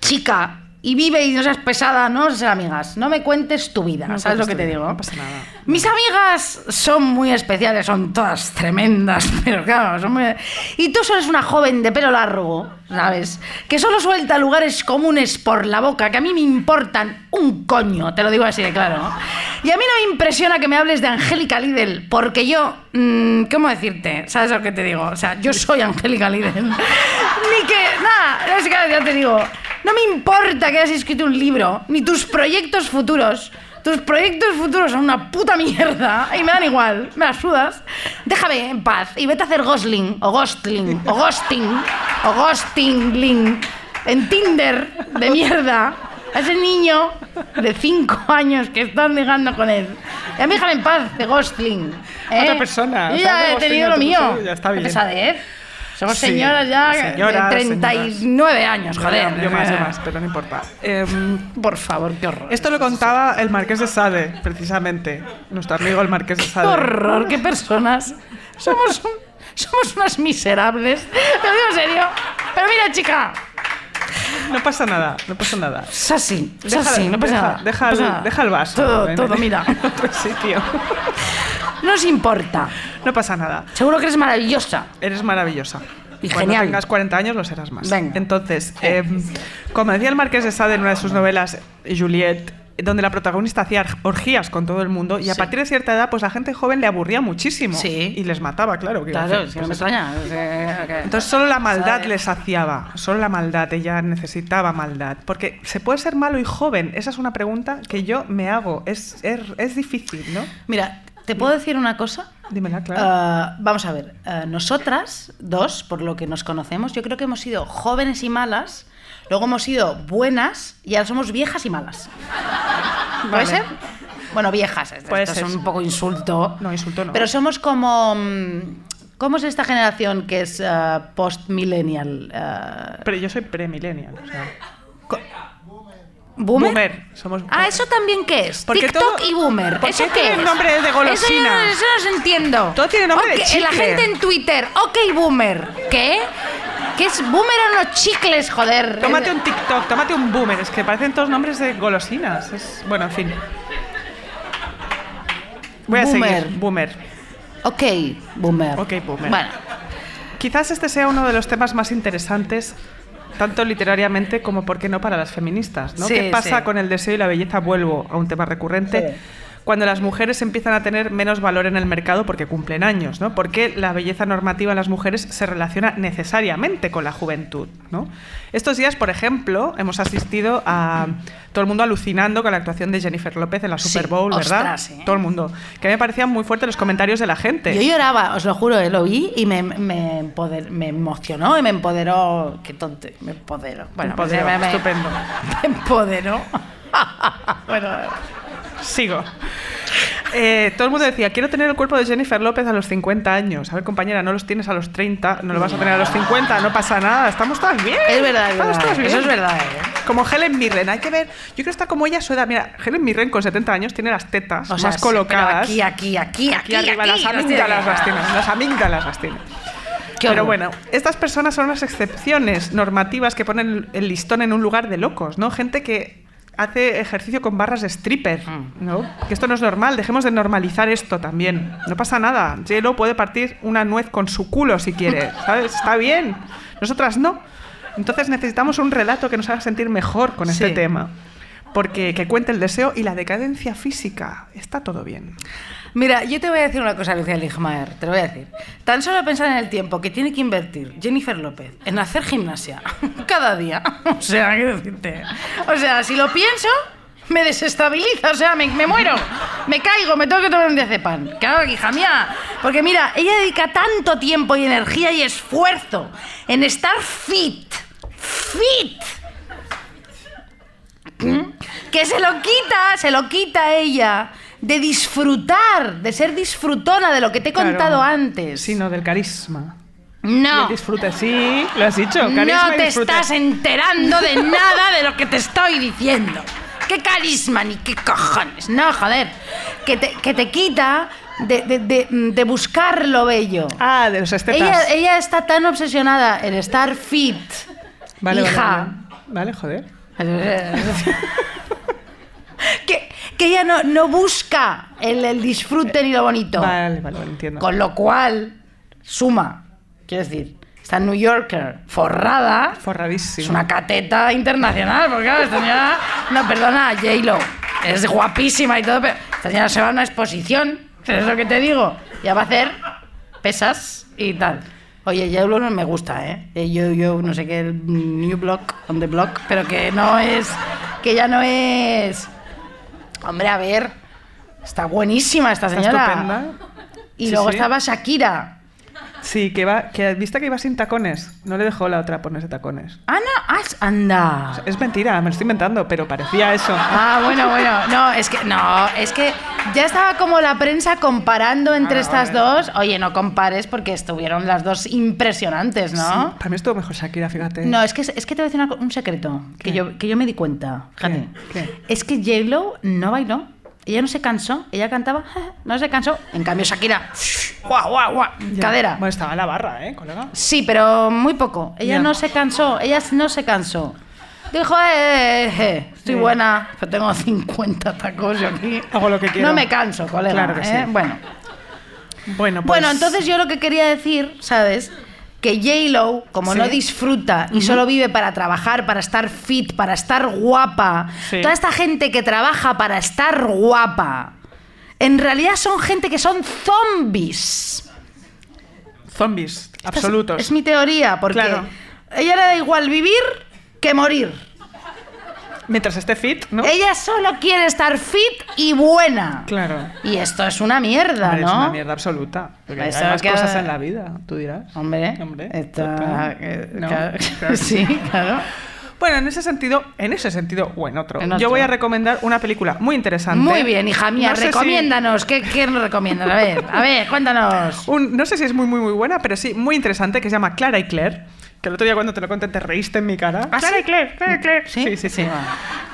[SPEAKER 3] chica, y vive y no seas pesada, no seas amigas. No me cuentes tu vida,
[SPEAKER 4] No
[SPEAKER 3] ¿sabes lo que te digo?
[SPEAKER 4] no pasa nada.
[SPEAKER 3] Mis amigas son muy especiales, son todas tremendas, pero claro, son muy... Y tú solo eres una joven de pelo largo, ¿sabes? Que solo suelta lugares comunes por la boca, que a mí me importan un coño, te lo digo así de claro. Y a mí no me impresiona que me hables de Angélica Lidl, porque yo, mm, ¿cómo decirte? ¿Sabes lo que te digo? O sea, yo soy Angélica Lidl. Ni que, nada, es que ya te digo, no me importa que hayas escrito un libro, ni tus proyectos futuros. Tus proyectos futuros son una puta mierda y me dan igual, me las sudas. Déjame en paz y vete a hacer Gosling o Ghostling o Ghosting o Ghostingling en Tinder de mierda a ese niño de 5 años que están ligando con él. Y a mí déjame en paz de Ghostling. ¿eh?
[SPEAKER 4] Otra persona,
[SPEAKER 3] Yo
[SPEAKER 4] o sea,
[SPEAKER 3] ya he
[SPEAKER 4] Ghostling
[SPEAKER 3] tenido lo mío.
[SPEAKER 4] persona, ya está bien.
[SPEAKER 3] pesadez. Somos
[SPEAKER 4] Sí,
[SPEAKER 3] señoras ya
[SPEAKER 4] señoras,
[SPEAKER 3] de 39 años, joder.
[SPEAKER 4] Yo más, yo más, pero no importa. Em,
[SPEAKER 3] Por favor, qué horror.
[SPEAKER 4] esto lo contaba el Marqués de Sade, precisamente. Nuestro amigo el Marqués de
[SPEAKER 3] Qué
[SPEAKER 4] Sade.
[SPEAKER 3] horror, qué personas. Somos, somos unas miserables. Te lo digo en serio. Pero mira, chica,
[SPEAKER 4] No pasa nada, no pasa nada.
[SPEAKER 3] es así. Es
[SPEAKER 4] Deja-
[SPEAKER 3] así, no pasa
[SPEAKER 4] deja-
[SPEAKER 3] nada.
[SPEAKER 4] Deja,
[SPEAKER 3] no
[SPEAKER 4] el,
[SPEAKER 3] nada.
[SPEAKER 4] deja el vaso.
[SPEAKER 3] Todo,
[SPEAKER 4] en-
[SPEAKER 3] todo, mira.
[SPEAKER 4] en otro sitio.
[SPEAKER 3] No os importa.
[SPEAKER 4] No pasa nada.
[SPEAKER 3] Seguro que eres maravillosa.
[SPEAKER 4] Eres maravillosa.
[SPEAKER 3] Y
[SPEAKER 4] Cuando
[SPEAKER 3] genial.
[SPEAKER 4] tengas 40 años lo serás más.
[SPEAKER 3] Venga.
[SPEAKER 4] Entonces, eh, como decía el Marqués de Sade en una de sus novelas, Juliet, donde la protagonista hacía orgías con todo el mundo y a partir de cierta edad, pues la gente joven le aburría muchísimo.
[SPEAKER 3] Sí.
[SPEAKER 4] Y les mataba, claro. ¿qué iba a
[SPEAKER 3] Claro,
[SPEAKER 4] hacer?
[SPEAKER 3] si no me extraña. Que-
[SPEAKER 4] Entonces solo la maldad
[SPEAKER 3] ¿Sabes?
[SPEAKER 4] le saciaba, solo la maldad, ella necesitaba maldad. Porque ¿se puede ser malo y joven? Esa es una pregunta que yo me hago. Es, es, es difícil, ¿no?
[SPEAKER 3] Mira, ¿te puedo decir una cosa?
[SPEAKER 4] Dímela, claro.
[SPEAKER 3] Ah, vamos a ver, ah, nosotras dos, por lo que nos conocemos, yo creo que hemos sido jóvenes y malas, luego hemos sido buenas y ahora somos viejas y malas. ¿Puede
[SPEAKER 4] Vale.
[SPEAKER 3] ser? Bueno, viejas, esto
[SPEAKER 4] Puede
[SPEAKER 3] es
[SPEAKER 4] ser.
[SPEAKER 3] un poco insulto.
[SPEAKER 4] No, insulto no.
[SPEAKER 3] Pero somos como... mm, ¿Cómo es esta generación que es ah, post-millennial? Ah,
[SPEAKER 4] Pero yo soy premillennial. O sea,
[SPEAKER 3] co- ¿Boomer?
[SPEAKER 4] Boomer, somos
[SPEAKER 3] Ah, ¿eso también qué es?
[SPEAKER 4] Porque
[SPEAKER 3] TikTok
[SPEAKER 4] todo-
[SPEAKER 3] y boomer.
[SPEAKER 4] ¿Por
[SPEAKER 3] ¿Eso
[SPEAKER 4] qué tiene
[SPEAKER 3] es?
[SPEAKER 4] nombre de
[SPEAKER 3] Eso,
[SPEAKER 4] golosina?
[SPEAKER 3] yo eso no os entiendo.
[SPEAKER 4] Todo tiene nombre de
[SPEAKER 3] Ok,
[SPEAKER 4] chicle.
[SPEAKER 3] La gente en Twitter, ok boomer. ¿Qué? ¿Qué es boomer a unos chicles, joder?
[SPEAKER 4] Tómate un TikTok, tómate un boomer. Es que parecen todos nombres de golosinas. Es- Bueno, en fin. Voy a seguir. Boomer.
[SPEAKER 3] Ok, boomer.
[SPEAKER 4] Ok, boomer.
[SPEAKER 3] Bueno,
[SPEAKER 4] Quizás este sea uno de los temas más interesantes, tanto literariamente como, ¿por qué no, para las feministas? ¿no?
[SPEAKER 3] Sí,
[SPEAKER 4] ¿Qué pasa
[SPEAKER 3] sí.
[SPEAKER 4] con el deseo y la belleza? Vuelvo a un tema recurrente.
[SPEAKER 3] Sí.
[SPEAKER 4] Cuando las mujeres empiezan a tener menos valor en el mercado porque cumplen años, ¿no? Porque la belleza normativa en las mujeres se relaciona necesariamente con la juventud, ¿no? Estos días, por ejemplo, hemos asistido a todo el mundo alucinando con la actuación de Jennifer López en la
[SPEAKER 3] Sí,
[SPEAKER 4] Super Bowl, ¿verdad?
[SPEAKER 3] ostras, ¿eh?
[SPEAKER 4] Todo el mundo. Que a mí me parecían muy fuertes los comentarios de la gente.
[SPEAKER 3] yo lloraba, os lo juro, eh, lo vi y me, me, empoder- me emocionó y me empoderó. Qué tonto, me empoderó. Bueno,
[SPEAKER 4] Empoderó,
[SPEAKER 3] me-
[SPEAKER 4] estupendo.
[SPEAKER 3] Me empoderó. bueno,
[SPEAKER 4] Sigo. Eh, todo el mundo decía, quiero tener el cuerpo de Jennifer López a los 50 años. A ver, compañera, no los tienes a los 30, no lo vas a tener a los 50, no pasa nada, estamos todas bien.
[SPEAKER 3] es verdad, es
[SPEAKER 4] estamos
[SPEAKER 3] verdad.
[SPEAKER 4] todas bien.
[SPEAKER 3] Eso es verdad. ¿eh?
[SPEAKER 4] Como Helen Mirren, hay que ver, yo quiero estar como ella su edad. Mira, Helen Mirren con 70 años tiene las tetas
[SPEAKER 3] O sea,
[SPEAKER 4] más colocadas.
[SPEAKER 3] aquí, aquí, aquí,
[SPEAKER 4] Aquí
[SPEAKER 3] aquí,
[SPEAKER 4] arriba
[SPEAKER 3] aquí,
[SPEAKER 4] las amígdalas las tiene, las amígdalas las tiene. Pero bueno, estas personas son unas excepciones normativas que ponen el listón en un lugar de locos, ¿no? Gente que hace ejercicio con barras de stripper,
[SPEAKER 3] Mm.
[SPEAKER 4] ¿no? Que esto no es normal, dejemos de normalizar esto también. No pasa nada. J-Lo puede partir una nuez con su culo si quiere, ¿sabes? Está bien. Nosotras no. Entonces necesitamos un relato que nos haga sentir mejor con este
[SPEAKER 3] Sí.
[SPEAKER 4] tema. Porque que cuente el deseo y la decadencia física. Está todo bien.
[SPEAKER 3] Mira, yo te voy a decir una cosa, Lucía Ligmaer, te lo voy a decir. Tan solo pensar en el tiempo que tiene que invertir Jennifer López en hacer gimnasia cada día. O sea, ¿qué decirte? O sea, si lo pienso, me desestabiliza, o sea, me, me muero, me caigo, me tengo que tomar un diazepam. Claro, hija mía. Porque mira, ella dedica tanto tiempo y energía y esfuerzo en estar fit. Fit. que se lo quita, se lo quita ella de disfrutar, de ser disfrutona de lo que te he
[SPEAKER 4] Claro.
[SPEAKER 3] contado antes.
[SPEAKER 4] Sí, no, del carisma.
[SPEAKER 3] No.
[SPEAKER 4] Y disfrute, sí, lo has dicho. carisma
[SPEAKER 3] No te estás enterando de nada de lo que te estoy diciendo. ¿Qué carisma ni qué cojones? No, joder. Que te, que te quita de, de- de- de buscar lo bello.
[SPEAKER 4] Ah, de los estetas.
[SPEAKER 3] Ella, ella está tan obsesionada en estar fit.
[SPEAKER 4] Vale, vale,
[SPEAKER 3] Hija,
[SPEAKER 4] vale. Vale, joder.
[SPEAKER 3] que, que ella no, no busca el, el disfrute ni lo bonito.
[SPEAKER 4] Vale, vale, vale, entiendo.
[SPEAKER 3] Con lo cual, suma. Quiero decir, esta New Yorker forrada
[SPEAKER 4] Forradísimo.
[SPEAKER 3] es una cateta internacional, porque claro, esta señora, no, perdona, J-Lo, es guapísima y todo, pero esta señora se va a una exposición, es lo que te digo, ya va a hacer pesas y tal. Oye, J-Lo no me gusta, ¿eh? Eh, Yo, yo no sé qué, el New Block, on the Block, pero que no es, que ya no es... Hombre, a ver, está buenísima esta
[SPEAKER 4] Está
[SPEAKER 3] señora.
[SPEAKER 4] estupenda.
[SPEAKER 3] Y
[SPEAKER 4] Sí,
[SPEAKER 3] luego
[SPEAKER 4] sí.
[SPEAKER 3] estaba Shakira.
[SPEAKER 4] Sí, que va, que viste que iba sin tacones. No le dejó la otra ponerse tacones.
[SPEAKER 3] Ana, ah, anda.
[SPEAKER 4] Es mentira, me lo estoy inventando, pero parecía eso.
[SPEAKER 3] Ah, bueno, bueno. No, es que no, es que ya estaba como la prensa comparando entre
[SPEAKER 4] Ah,
[SPEAKER 3] estas
[SPEAKER 4] bueno.
[SPEAKER 3] dos. Oye, no compares porque estuvieron las dos impresionantes, ¿no?
[SPEAKER 4] Para mí estuvo mejor Shakira, fíjate.
[SPEAKER 3] No, es que, es que te voy a decir un secreto que yo, que yo me di cuenta. Fíjate.
[SPEAKER 4] ¿Qué?
[SPEAKER 3] Es que J-Lo no bailó. Ella no se cansó. Ella cantaba, no se cansó. En cambio, Shakira, guau, guau, guau, cadera.
[SPEAKER 4] Bueno, estaba en la barra, ¿eh, colega?
[SPEAKER 3] Sí, pero muy poco. Ella
[SPEAKER 4] Ya.
[SPEAKER 3] no se cansó, ella no se cansó. Dijo, eh, eh, eh, estoy
[SPEAKER 4] Sí.
[SPEAKER 3] buena, pero tengo 50 tacos yo aquí.
[SPEAKER 4] Hago lo que quiero.
[SPEAKER 3] No me canso, colega.
[SPEAKER 4] Claro que
[SPEAKER 3] ¿eh?
[SPEAKER 4] sí.
[SPEAKER 3] Bueno.
[SPEAKER 4] Bueno, pues...
[SPEAKER 3] bueno, entonces yo lo que quería decir, ¿sabes? Que J-Lo, como
[SPEAKER 4] Sí.
[SPEAKER 3] no disfruta y solo vive para trabajar, para estar fit, para estar guapa,
[SPEAKER 4] Sí.
[SPEAKER 3] toda esta gente que trabaja para estar guapa, en realidad son gente que son zombies.
[SPEAKER 4] Zombies,
[SPEAKER 3] es-
[SPEAKER 4] absolutos.
[SPEAKER 3] Es, mi teoría, porque
[SPEAKER 4] Claro.
[SPEAKER 3] a ella le da igual vivir que morir.
[SPEAKER 4] Mientras esté fit, ¿no?
[SPEAKER 3] Ella solo quiere estar fit y buena.
[SPEAKER 4] Claro.
[SPEAKER 3] Y esto es una mierda,
[SPEAKER 4] Hombre,
[SPEAKER 3] ¿no?
[SPEAKER 4] Es una mierda absoluta. Porque hay más
[SPEAKER 3] que-
[SPEAKER 4] cosas en la vida, tú dirás.
[SPEAKER 3] Hombre,
[SPEAKER 4] Hombre,
[SPEAKER 3] eh,
[SPEAKER 4] No,
[SPEAKER 3] claro- sí, claro.
[SPEAKER 4] Bueno, en ese sentido, en ese sentido o en otro,
[SPEAKER 3] En otro.
[SPEAKER 4] yo voy a recomendar una película muy interesante.
[SPEAKER 3] Muy bien, hija mía,
[SPEAKER 4] No sé si-
[SPEAKER 3] recomiéndanos. ¿Qué, ¿Qué nos recomiendas? A ver, a ver, cuéntanos.
[SPEAKER 4] un- no sé si es muy, muy, muy buena, pero sí, muy interesante, que se llama Clara y Claire. Que el otro día cuando te lo conté te reíste en mi cara.
[SPEAKER 3] ¿Ah,
[SPEAKER 4] Claire, Clara y Claire.
[SPEAKER 3] ¿Sí?
[SPEAKER 4] sí, sí. sí.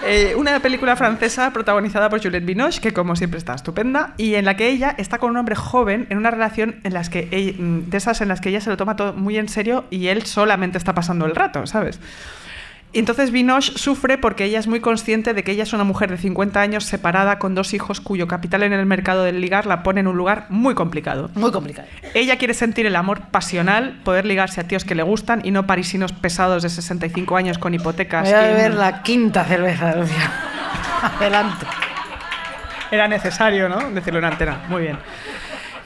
[SPEAKER 4] Eh, una película francesa protagonizada por Juliette Binoche, que como siempre está estupenda, y en la que ella está con un hombre joven en una relación en las que ella- mm, de esas en las que ella se lo toma todo muy en serio y él solamente está pasando el rato, ¿sabes? Y entonces Binoche sufre porque ella es muy consciente de que ella es una mujer de 50 años separada con dos hijos cuyo capital en el mercado del ligar la pone en un lugar muy complicado.
[SPEAKER 3] Muy complicado.
[SPEAKER 4] Ella quiere sentir el amor pasional, poder ligarse a tíos que le gustan y no parisinos pesados de 65 años con hipotecas.
[SPEAKER 3] Voy a
[SPEAKER 4] y-
[SPEAKER 3] beber la quinta cerveza, Lucía. Adelante.
[SPEAKER 4] Era necesario, ¿no? Decirlo en antena. Muy bien.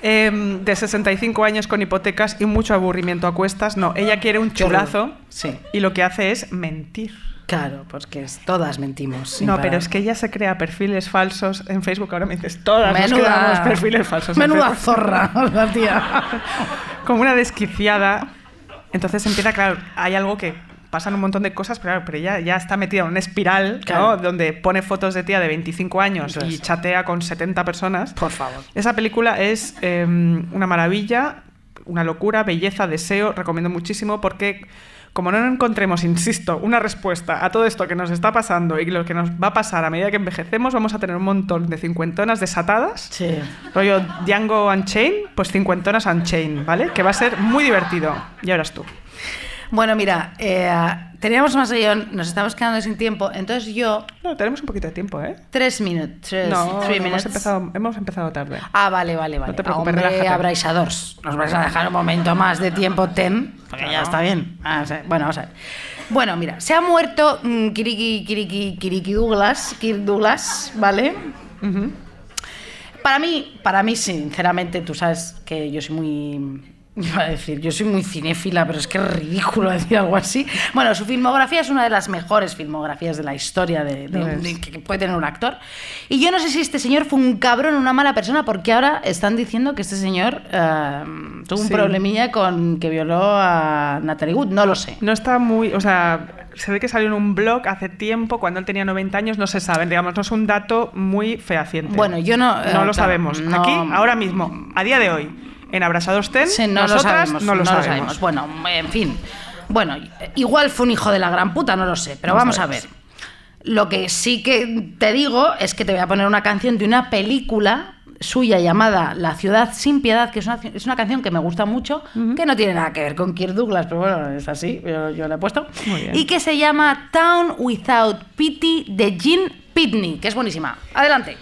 [SPEAKER 4] Em, de 65 años con hipotecas y mucho aburrimiento a cuestas. No, ella quiere un chulazo
[SPEAKER 3] Sí.
[SPEAKER 4] y lo que hace es mentir.
[SPEAKER 3] Claro, pues que es- todas mentimos.
[SPEAKER 4] no,
[SPEAKER 3] parar.
[SPEAKER 4] pero es que ella se crea perfiles falsos en Facebook. Ahora me dices, todas nos
[SPEAKER 3] Menuda,
[SPEAKER 4] creamos perfiles falsos. en
[SPEAKER 3] menuda zorra, la tía.
[SPEAKER 4] Como una desquiciada. Entonces empieza, claro, hay algo que pasan un montón de cosas, pero, claro, pero ella ya está metida en una espiral, ¿no? Donde pone fotos de tía de 25 años y
[SPEAKER 3] es.
[SPEAKER 4] chatea con 70 personas.
[SPEAKER 3] Por favor.
[SPEAKER 4] Esa película es eh, una maravilla, una locura, belleza, deseo. Recomiendo muchísimo porque, como no encontremos, insisto, una respuesta a todo esto que nos está pasando y lo que nos va a pasar a medida que envejecemos, vamos a tener un montón de cincuentonas desatadas.
[SPEAKER 3] Sí.
[SPEAKER 4] Rollo Django Unchained, pues cincuentonas Unchained, ¿vale? Que va a ser muy divertido. Ya verás tú.
[SPEAKER 3] Bueno, mira, eh, teníamos más guion, nos estamos quedando sin tiempo, entonces yo,
[SPEAKER 4] No, tenemos un poquito de tiempo, ¿eh?
[SPEAKER 3] tres minutos,
[SPEAKER 4] No,
[SPEAKER 3] three
[SPEAKER 4] hemos empezado, hemos empezado tarde.
[SPEAKER 3] Ah, vale, vale, vale.
[SPEAKER 4] te preocupes,
[SPEAKER 3] Hombre,
[SPEAKER 4] relájate.
[SPEAKER 3] Nos vais a dejar un momento más de tiempo, ten, porque ya está bien. Ah, o sea, bueno, vamos a ver. Bueno, mira, se ha muerto mm, Kiriki, Kiriki, Kiriki Douglas, Kirk Douglas, ¿vale? Para mí, para mí, sinceramente, tú sabes que yo soy muy. Iba a decir, yo soy muy cinéfila, pero es que es ridículo decir algo así. Bueno, su filmografía es una de las mejores filmografías de la historia de, de-
[SPEAKER 4] Lo
[SPEAKER 3] de- que puede tener un actor. Y yo no sé si este señor fue un cabrón o una mala persona, porque ahora están diciendo que este señor eh, tuvo un
[SPEAKER 4] Sí.
[SPEAKER 3] problemilla con que violó a Natalie Wood. No lo sé.
[SPEAKER 4] No está muy, o sea, se ve que salió en un blog hace tiempo, cuando él tenía 90 años, no se sabe, digamos, no es un dato muy fehaciente.
[SPEAKER 3] Bueno, yo no- eh,
[SPEAKER 4] No lo
[SPEAKER 3] claro,
[SPEAKER 4] sabemos.
[SPEAKER 3] no-
[SPEAKER 4] Aquí, ahora mismo, a día de hoy, en Abrasados Ten,
[SPEAKER 3] Sí, no
[SPEAKER 4] nosotras
[SPEAKER 3] lo sabemos,
[SPEAKER 4] no lo sabemos.
[SPEAKER 3] Bueno, en fin. Bueno, igual fue un hijo de la gran puta, no lo sé, pero
[SPEAKER 4] No
[SPEAKER 3] vamos a ver. Lo que sí que te digo es que te voy a poner una canción de una película suya llamada La ciudad sin piedad, que es una, es una canción que me gusta mucho, que no tiene nada que ver con Kirk Douglas, pero bueno, es así, yo, yo la he puesto. Y que se llama Town Without Pity de Gene Pitney, que es buenísima. Adelante.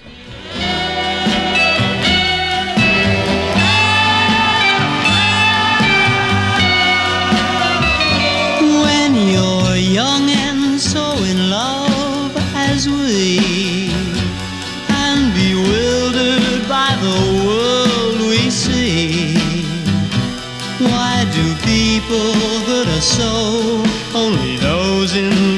[SPEAKER 5] You're young and so in love as we, and bewildered by the world we see, why do people hurt us so? Only those in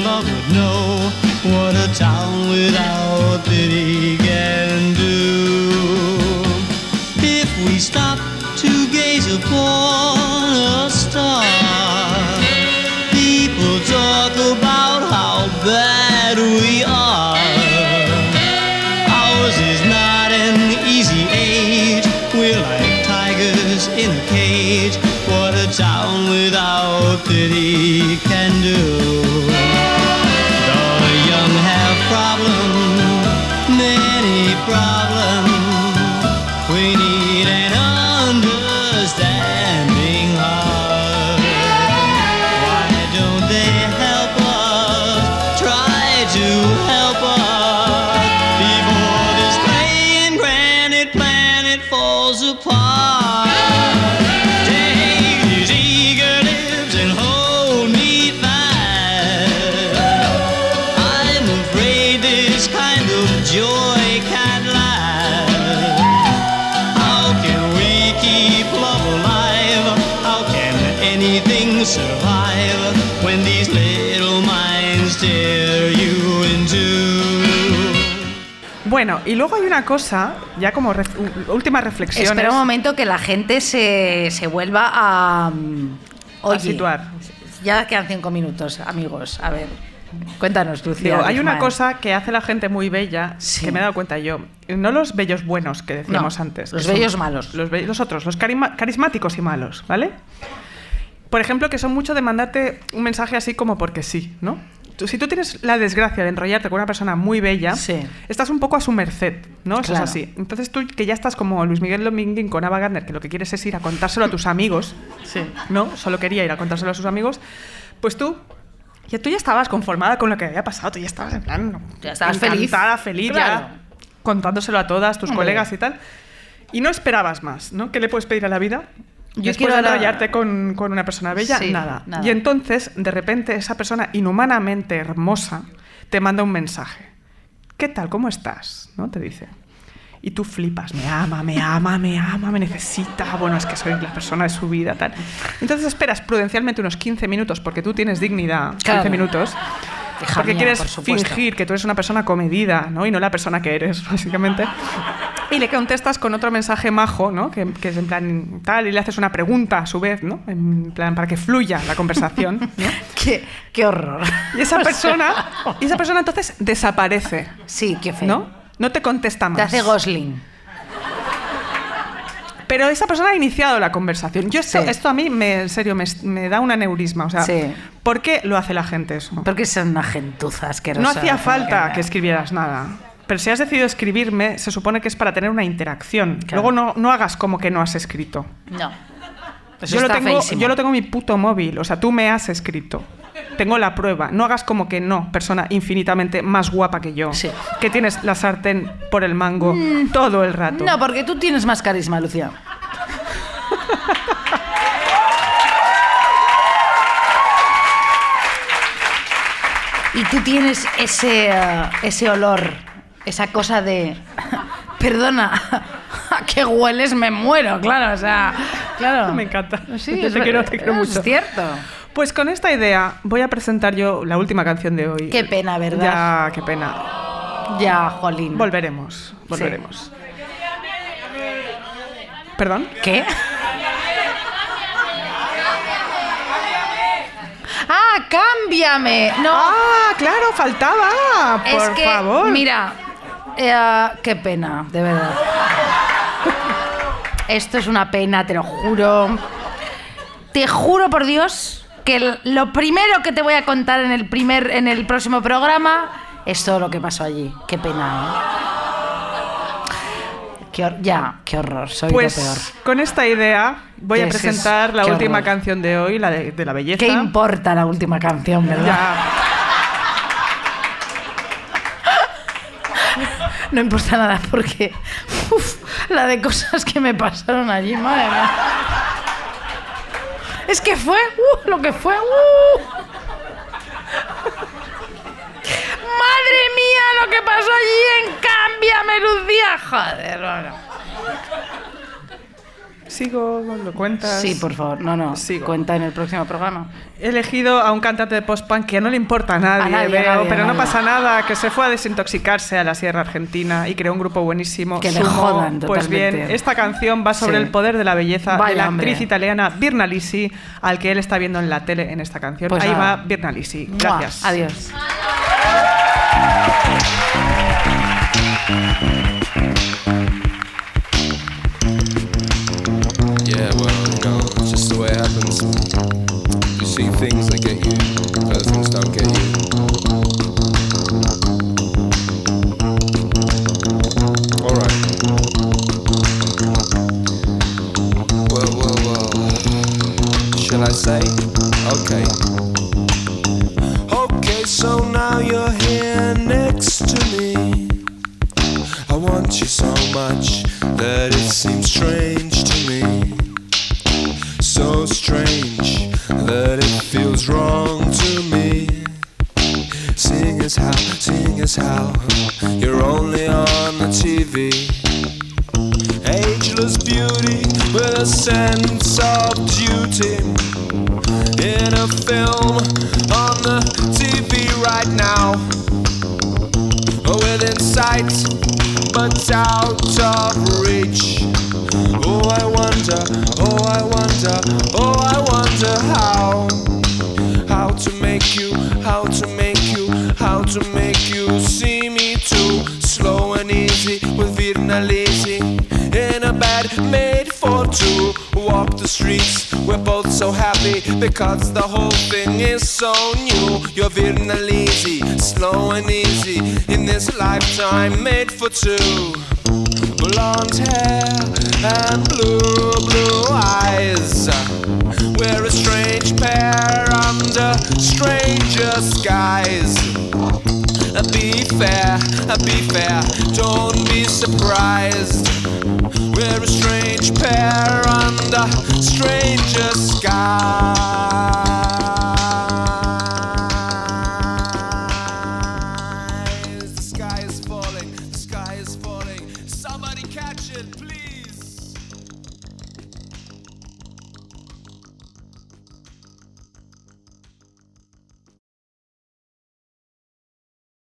[SPEAKER 4] Bueno, y luego hay una cosa, ya como ref- últimas reflexiones.
[SPEAKER 3] Espera un momento que la gente se, se vuelva a. mm,
[SPEAKER 4] situar.
[SPEAKER 3] Ya quedan cinco minutos, amigos. A ver, cuéntanos, Lucía.
[SPEAKER 4] Digo, hay una cosa que hace la gente muy bella,
[SPEAKER 3] Sí.
[SPEAKER 4] que me he dado cuenta yo. No los bellos buenos que decíamos
[SPEAKER 3] No,
[SPEAKER 4] antes.
[SPEAKER 3] los bellos malos.
[SPEAKER 4] Los, be- los otros, los carismáticos y malos, ¿vale? Por ejemplo, que son mucho de mandarte un mensaje así como porque sí, ¿no? Tú- Si tú tienes la desgracia de enrollarte con una persona muy bella,
[SPEAKER 3] Sí.
[SPEAKER 4] estás un poco a su merced, ¿no? Eso
[SPEAKER 3] Claro.
[SPEAKER 4] es así. Entonces tú, que ya estás como Luis Miguel Dominguín con Ava Gardner, que lo que quieres es ir a contárselo a tus amigos,
[SPEAKER 3] Sí.
[SPEAKER 4] ¿no? Solo quería ir a contárselo a sus amigos, pues tú, ya, tú ya estabas conformada con lo que había pasado, tú ya estabas en plan,
[SPEAKER 3] Ya estabas feliz.
[SPEAKER 4] feliz,
[SPEAKER 3] Claro.
[SPEAKER 4] ya contándoselo a todas tus
[SPEAKER 3] Hombre.
[SPEAKER 4] colegas y tal. Y no esperabas más, ¿no? ¿Qué le puedes pedir a la vida?
[SPEAKER 3] Yo
[SPEAKER 4] Después
[SPEAKER 3] quiero
[SPEAKER 4] de
[SPEAKER 3] la-
[SPEAKER 4] enrollarte con, con una persona bella,
[SPEAKER 3] Sí,
[SPEAKER 4] nada.
[SPEAKER 3] nada.
[SPEAKER 4] Y entonces, de repente, esa persona inhumanamente hermosa te manda un mensaje. ¿Qué tal? ¿Cómo estás? ¿No? Te dice. Y tú flipas, me ama, me ama, me ama, me necesita. Bueno, es que soy la persona de su vida, tal. Entonces esperas prudencialmente unos 15 minutos porque tú tienes dignidad. 15
[SPEAKER 3] Claro.
[SPEAKER 4] minutos. Porque
[SPEAKER 3] mía,
[SPEAKER 4] quieres
[SPEAKER 3] por
[SPEAKER 4] fingir que tú eres una persona comedida, ¿no? Y no la persona que eres, básicamente. Y le contestas con otro mensaje majo, ¿no? Que, que es en plan tal, y le haces una pregunta a su vez, ¿no? En plan, para que fluya la conversación. ¿no?
[SPEAKER 3] Qué, qué horror.
[SPEAKER 4] Y esa persona, y esa persona entonces desaparece,
[SPEAKER 3] Sí, qué feo.
[SPEAKER 4] ¿no? No te contesta más.
[SPEAKER 3] Te hace Gosling.
[SPEAKER 4] Pero esa persona ha iniciado la conversación. Yo esto,
[SPEAKER 3] Sí.
[SPEAKER 4] esto a mí, me, en serio, me, me da un aneurisma. O sea,
[SPEAKER 3] Sí.
[SPEAKER 4] ¿por qué lo hace la gente eso?
[SPEAKER 3] Porque son una gentuza asquerosa.
[SPEAKER 4] No hacía falta
[SPEAKER 3] Que-
[SPEAKER 4] que escribieras nada. Pero si has decidido escribirme, se supone que es para tener una interacción.
[SPEAKER 3] Claro.
[SPEAKER 4] Luego no, no hagas como que no has escrito.
[SPEAKER 3] No. Eso
[SPEAKER 4] Yo lo, tengo,
[SPEAKER 3] feísimo.
[SPEAKER 4] yo lo tengo en mi puto móvil. O sea, tú me has escrito. Tengo la prueba. No hagas como que no, persona infinitamente más guapa que yo.
[SPEAKER 3] Sí.
[SPEAKER 4] Que tienes la sartén por el mango todo el rato.
[SPEAKER 3] No, porque tú tienes más carisma, Lucía. Y tú tienes ese, eh, ese olor, esa cosa de... Perdona, ¿a qué hueles? Me muero, claro, o sea, claro.
[SPEAKER 4] Me encanta.
[SPEAKER 3] Sí,
[SPEAKER 4] te,
[SPEAKER 3] es,
[SPEAKER 4] quiero, te quiero mucho.
[SPEAKER 3] Es cierto.
[SPEAKER 4] Pues con esta idea voy a presentar yo la última canción de hoy.
[SPEAKER 3] Qué pena, ¿verdad?
[SPEAKER 4] Ya, qué pena.
[SPEAKER 3] Ya, jolín.
[SPEAKER 4] Volveremos, volveremos. ¿Perdón?
[SPEAKER 3] ¿Qué? ¡Ah, cámbiame! No,
[SPEAKER 4] Ah, claro, faltaba. Por
[SPEAKER 3] es que,
[SPEAKER 4] favor.
[SPEAKER 3] mira, eh, qué pena, de verdad. Esto es una pena, te lo juro. Te juro por Dios que lo primero que te voy a contar en el primer, en el próximo programa es todo lo que pasó allí. Qué pena. ¿eh? Qué ya, qué horror, soy
[SPEAKER 4] Pues
[SPEAKER 3] lo peor.
[SPEAKER 4] con esta idea voy a
[SPEAKER 3] es-
[SPEAKER 4] presentar la
[SPEAKER 3] qué
[SPEAKER 4] última
[SPEAKER 3] horror.
[SPEAKER 4] canción de hoy, la de, de la belleza.
[SPEAKER 3] ¿Qué importa la última canción, verdad?
[SPEAKER 4] Ya.
[SPEAKER 3] No importa nada porque uf, la de cosas que me pasaron allí, madre mía. Es que fue uh, lo que fue. uh. Madre mía, lo que pasó allí en Cámbiame, Lucía. Joder, bueno.
[SPEAKER 4] Sigo, lo cuentas.
[SPEAKER 3] Sí, por favor. No, no.
[SPEAKER 4] Sigo.
[SPEAKER 3] Cuenta en el próximo programa.
[SPEAKER 4] He elegido a un cantante de post-punk que no le importa a nadie,
[SPEAKER 3] A nadie, a
[SPEAKER 4] veo,
[SPEAKER 3] nadie,
[SPEAKER 4] pero
[SPEAKER 3] a
[SPEAKER 4] no pasa nada, que se fue a desintoxicarse a la Sierra Argentina y creó un grupo buenísimo.
[SPEAKER 3] Que le
[SPEAKER 4] Sumo.
[SPEAKER 3] jodan
[SPEAKER 4] Pues bien, esta canción va sobre
[SPEAKER 3] Sí.
[SPEAKER 4] el poder de la belleza de la
[SPEAKER 3] hombre.
[SPEAKER 4] actriz italiana Birna Lisi, al que él está viendo en la tele en esta canción.
[SPEAKER 3] Pues
[SPEAKER 4] Ahí
[SPEAKER 3] nada.
[SPEAKER 4] va Birna Lisi.
[SPEAKER 3] ¡Mua!
[SPEAKER 4] Gracias.
[SPEAKER 3] Adiós.
[SPEAKER 6] Way it happens. You see things that get you, other things don't get you. Alright. Well, well, well. Shall I say? Okay. Okay, so now you're here next to me. I want you so much that it seems strange as how you're only on the TV. Ageless beauty with a sense of duty. In a film on the TV right now within sight, but out of reach. Oh, I wonder, oh, I wonder, oh, I wonder how, how to make you, how to make you, how to make made for two. Walk the streets, we're both so happy because the whole thing is so new. You're lazy, slow and easy in this lifetime made for two. Blonde hair and blue, blue eyes. We're a strange pair under stranger skies. Be fair, be fair, don't be surprised. We're a strange pair under stranger skies.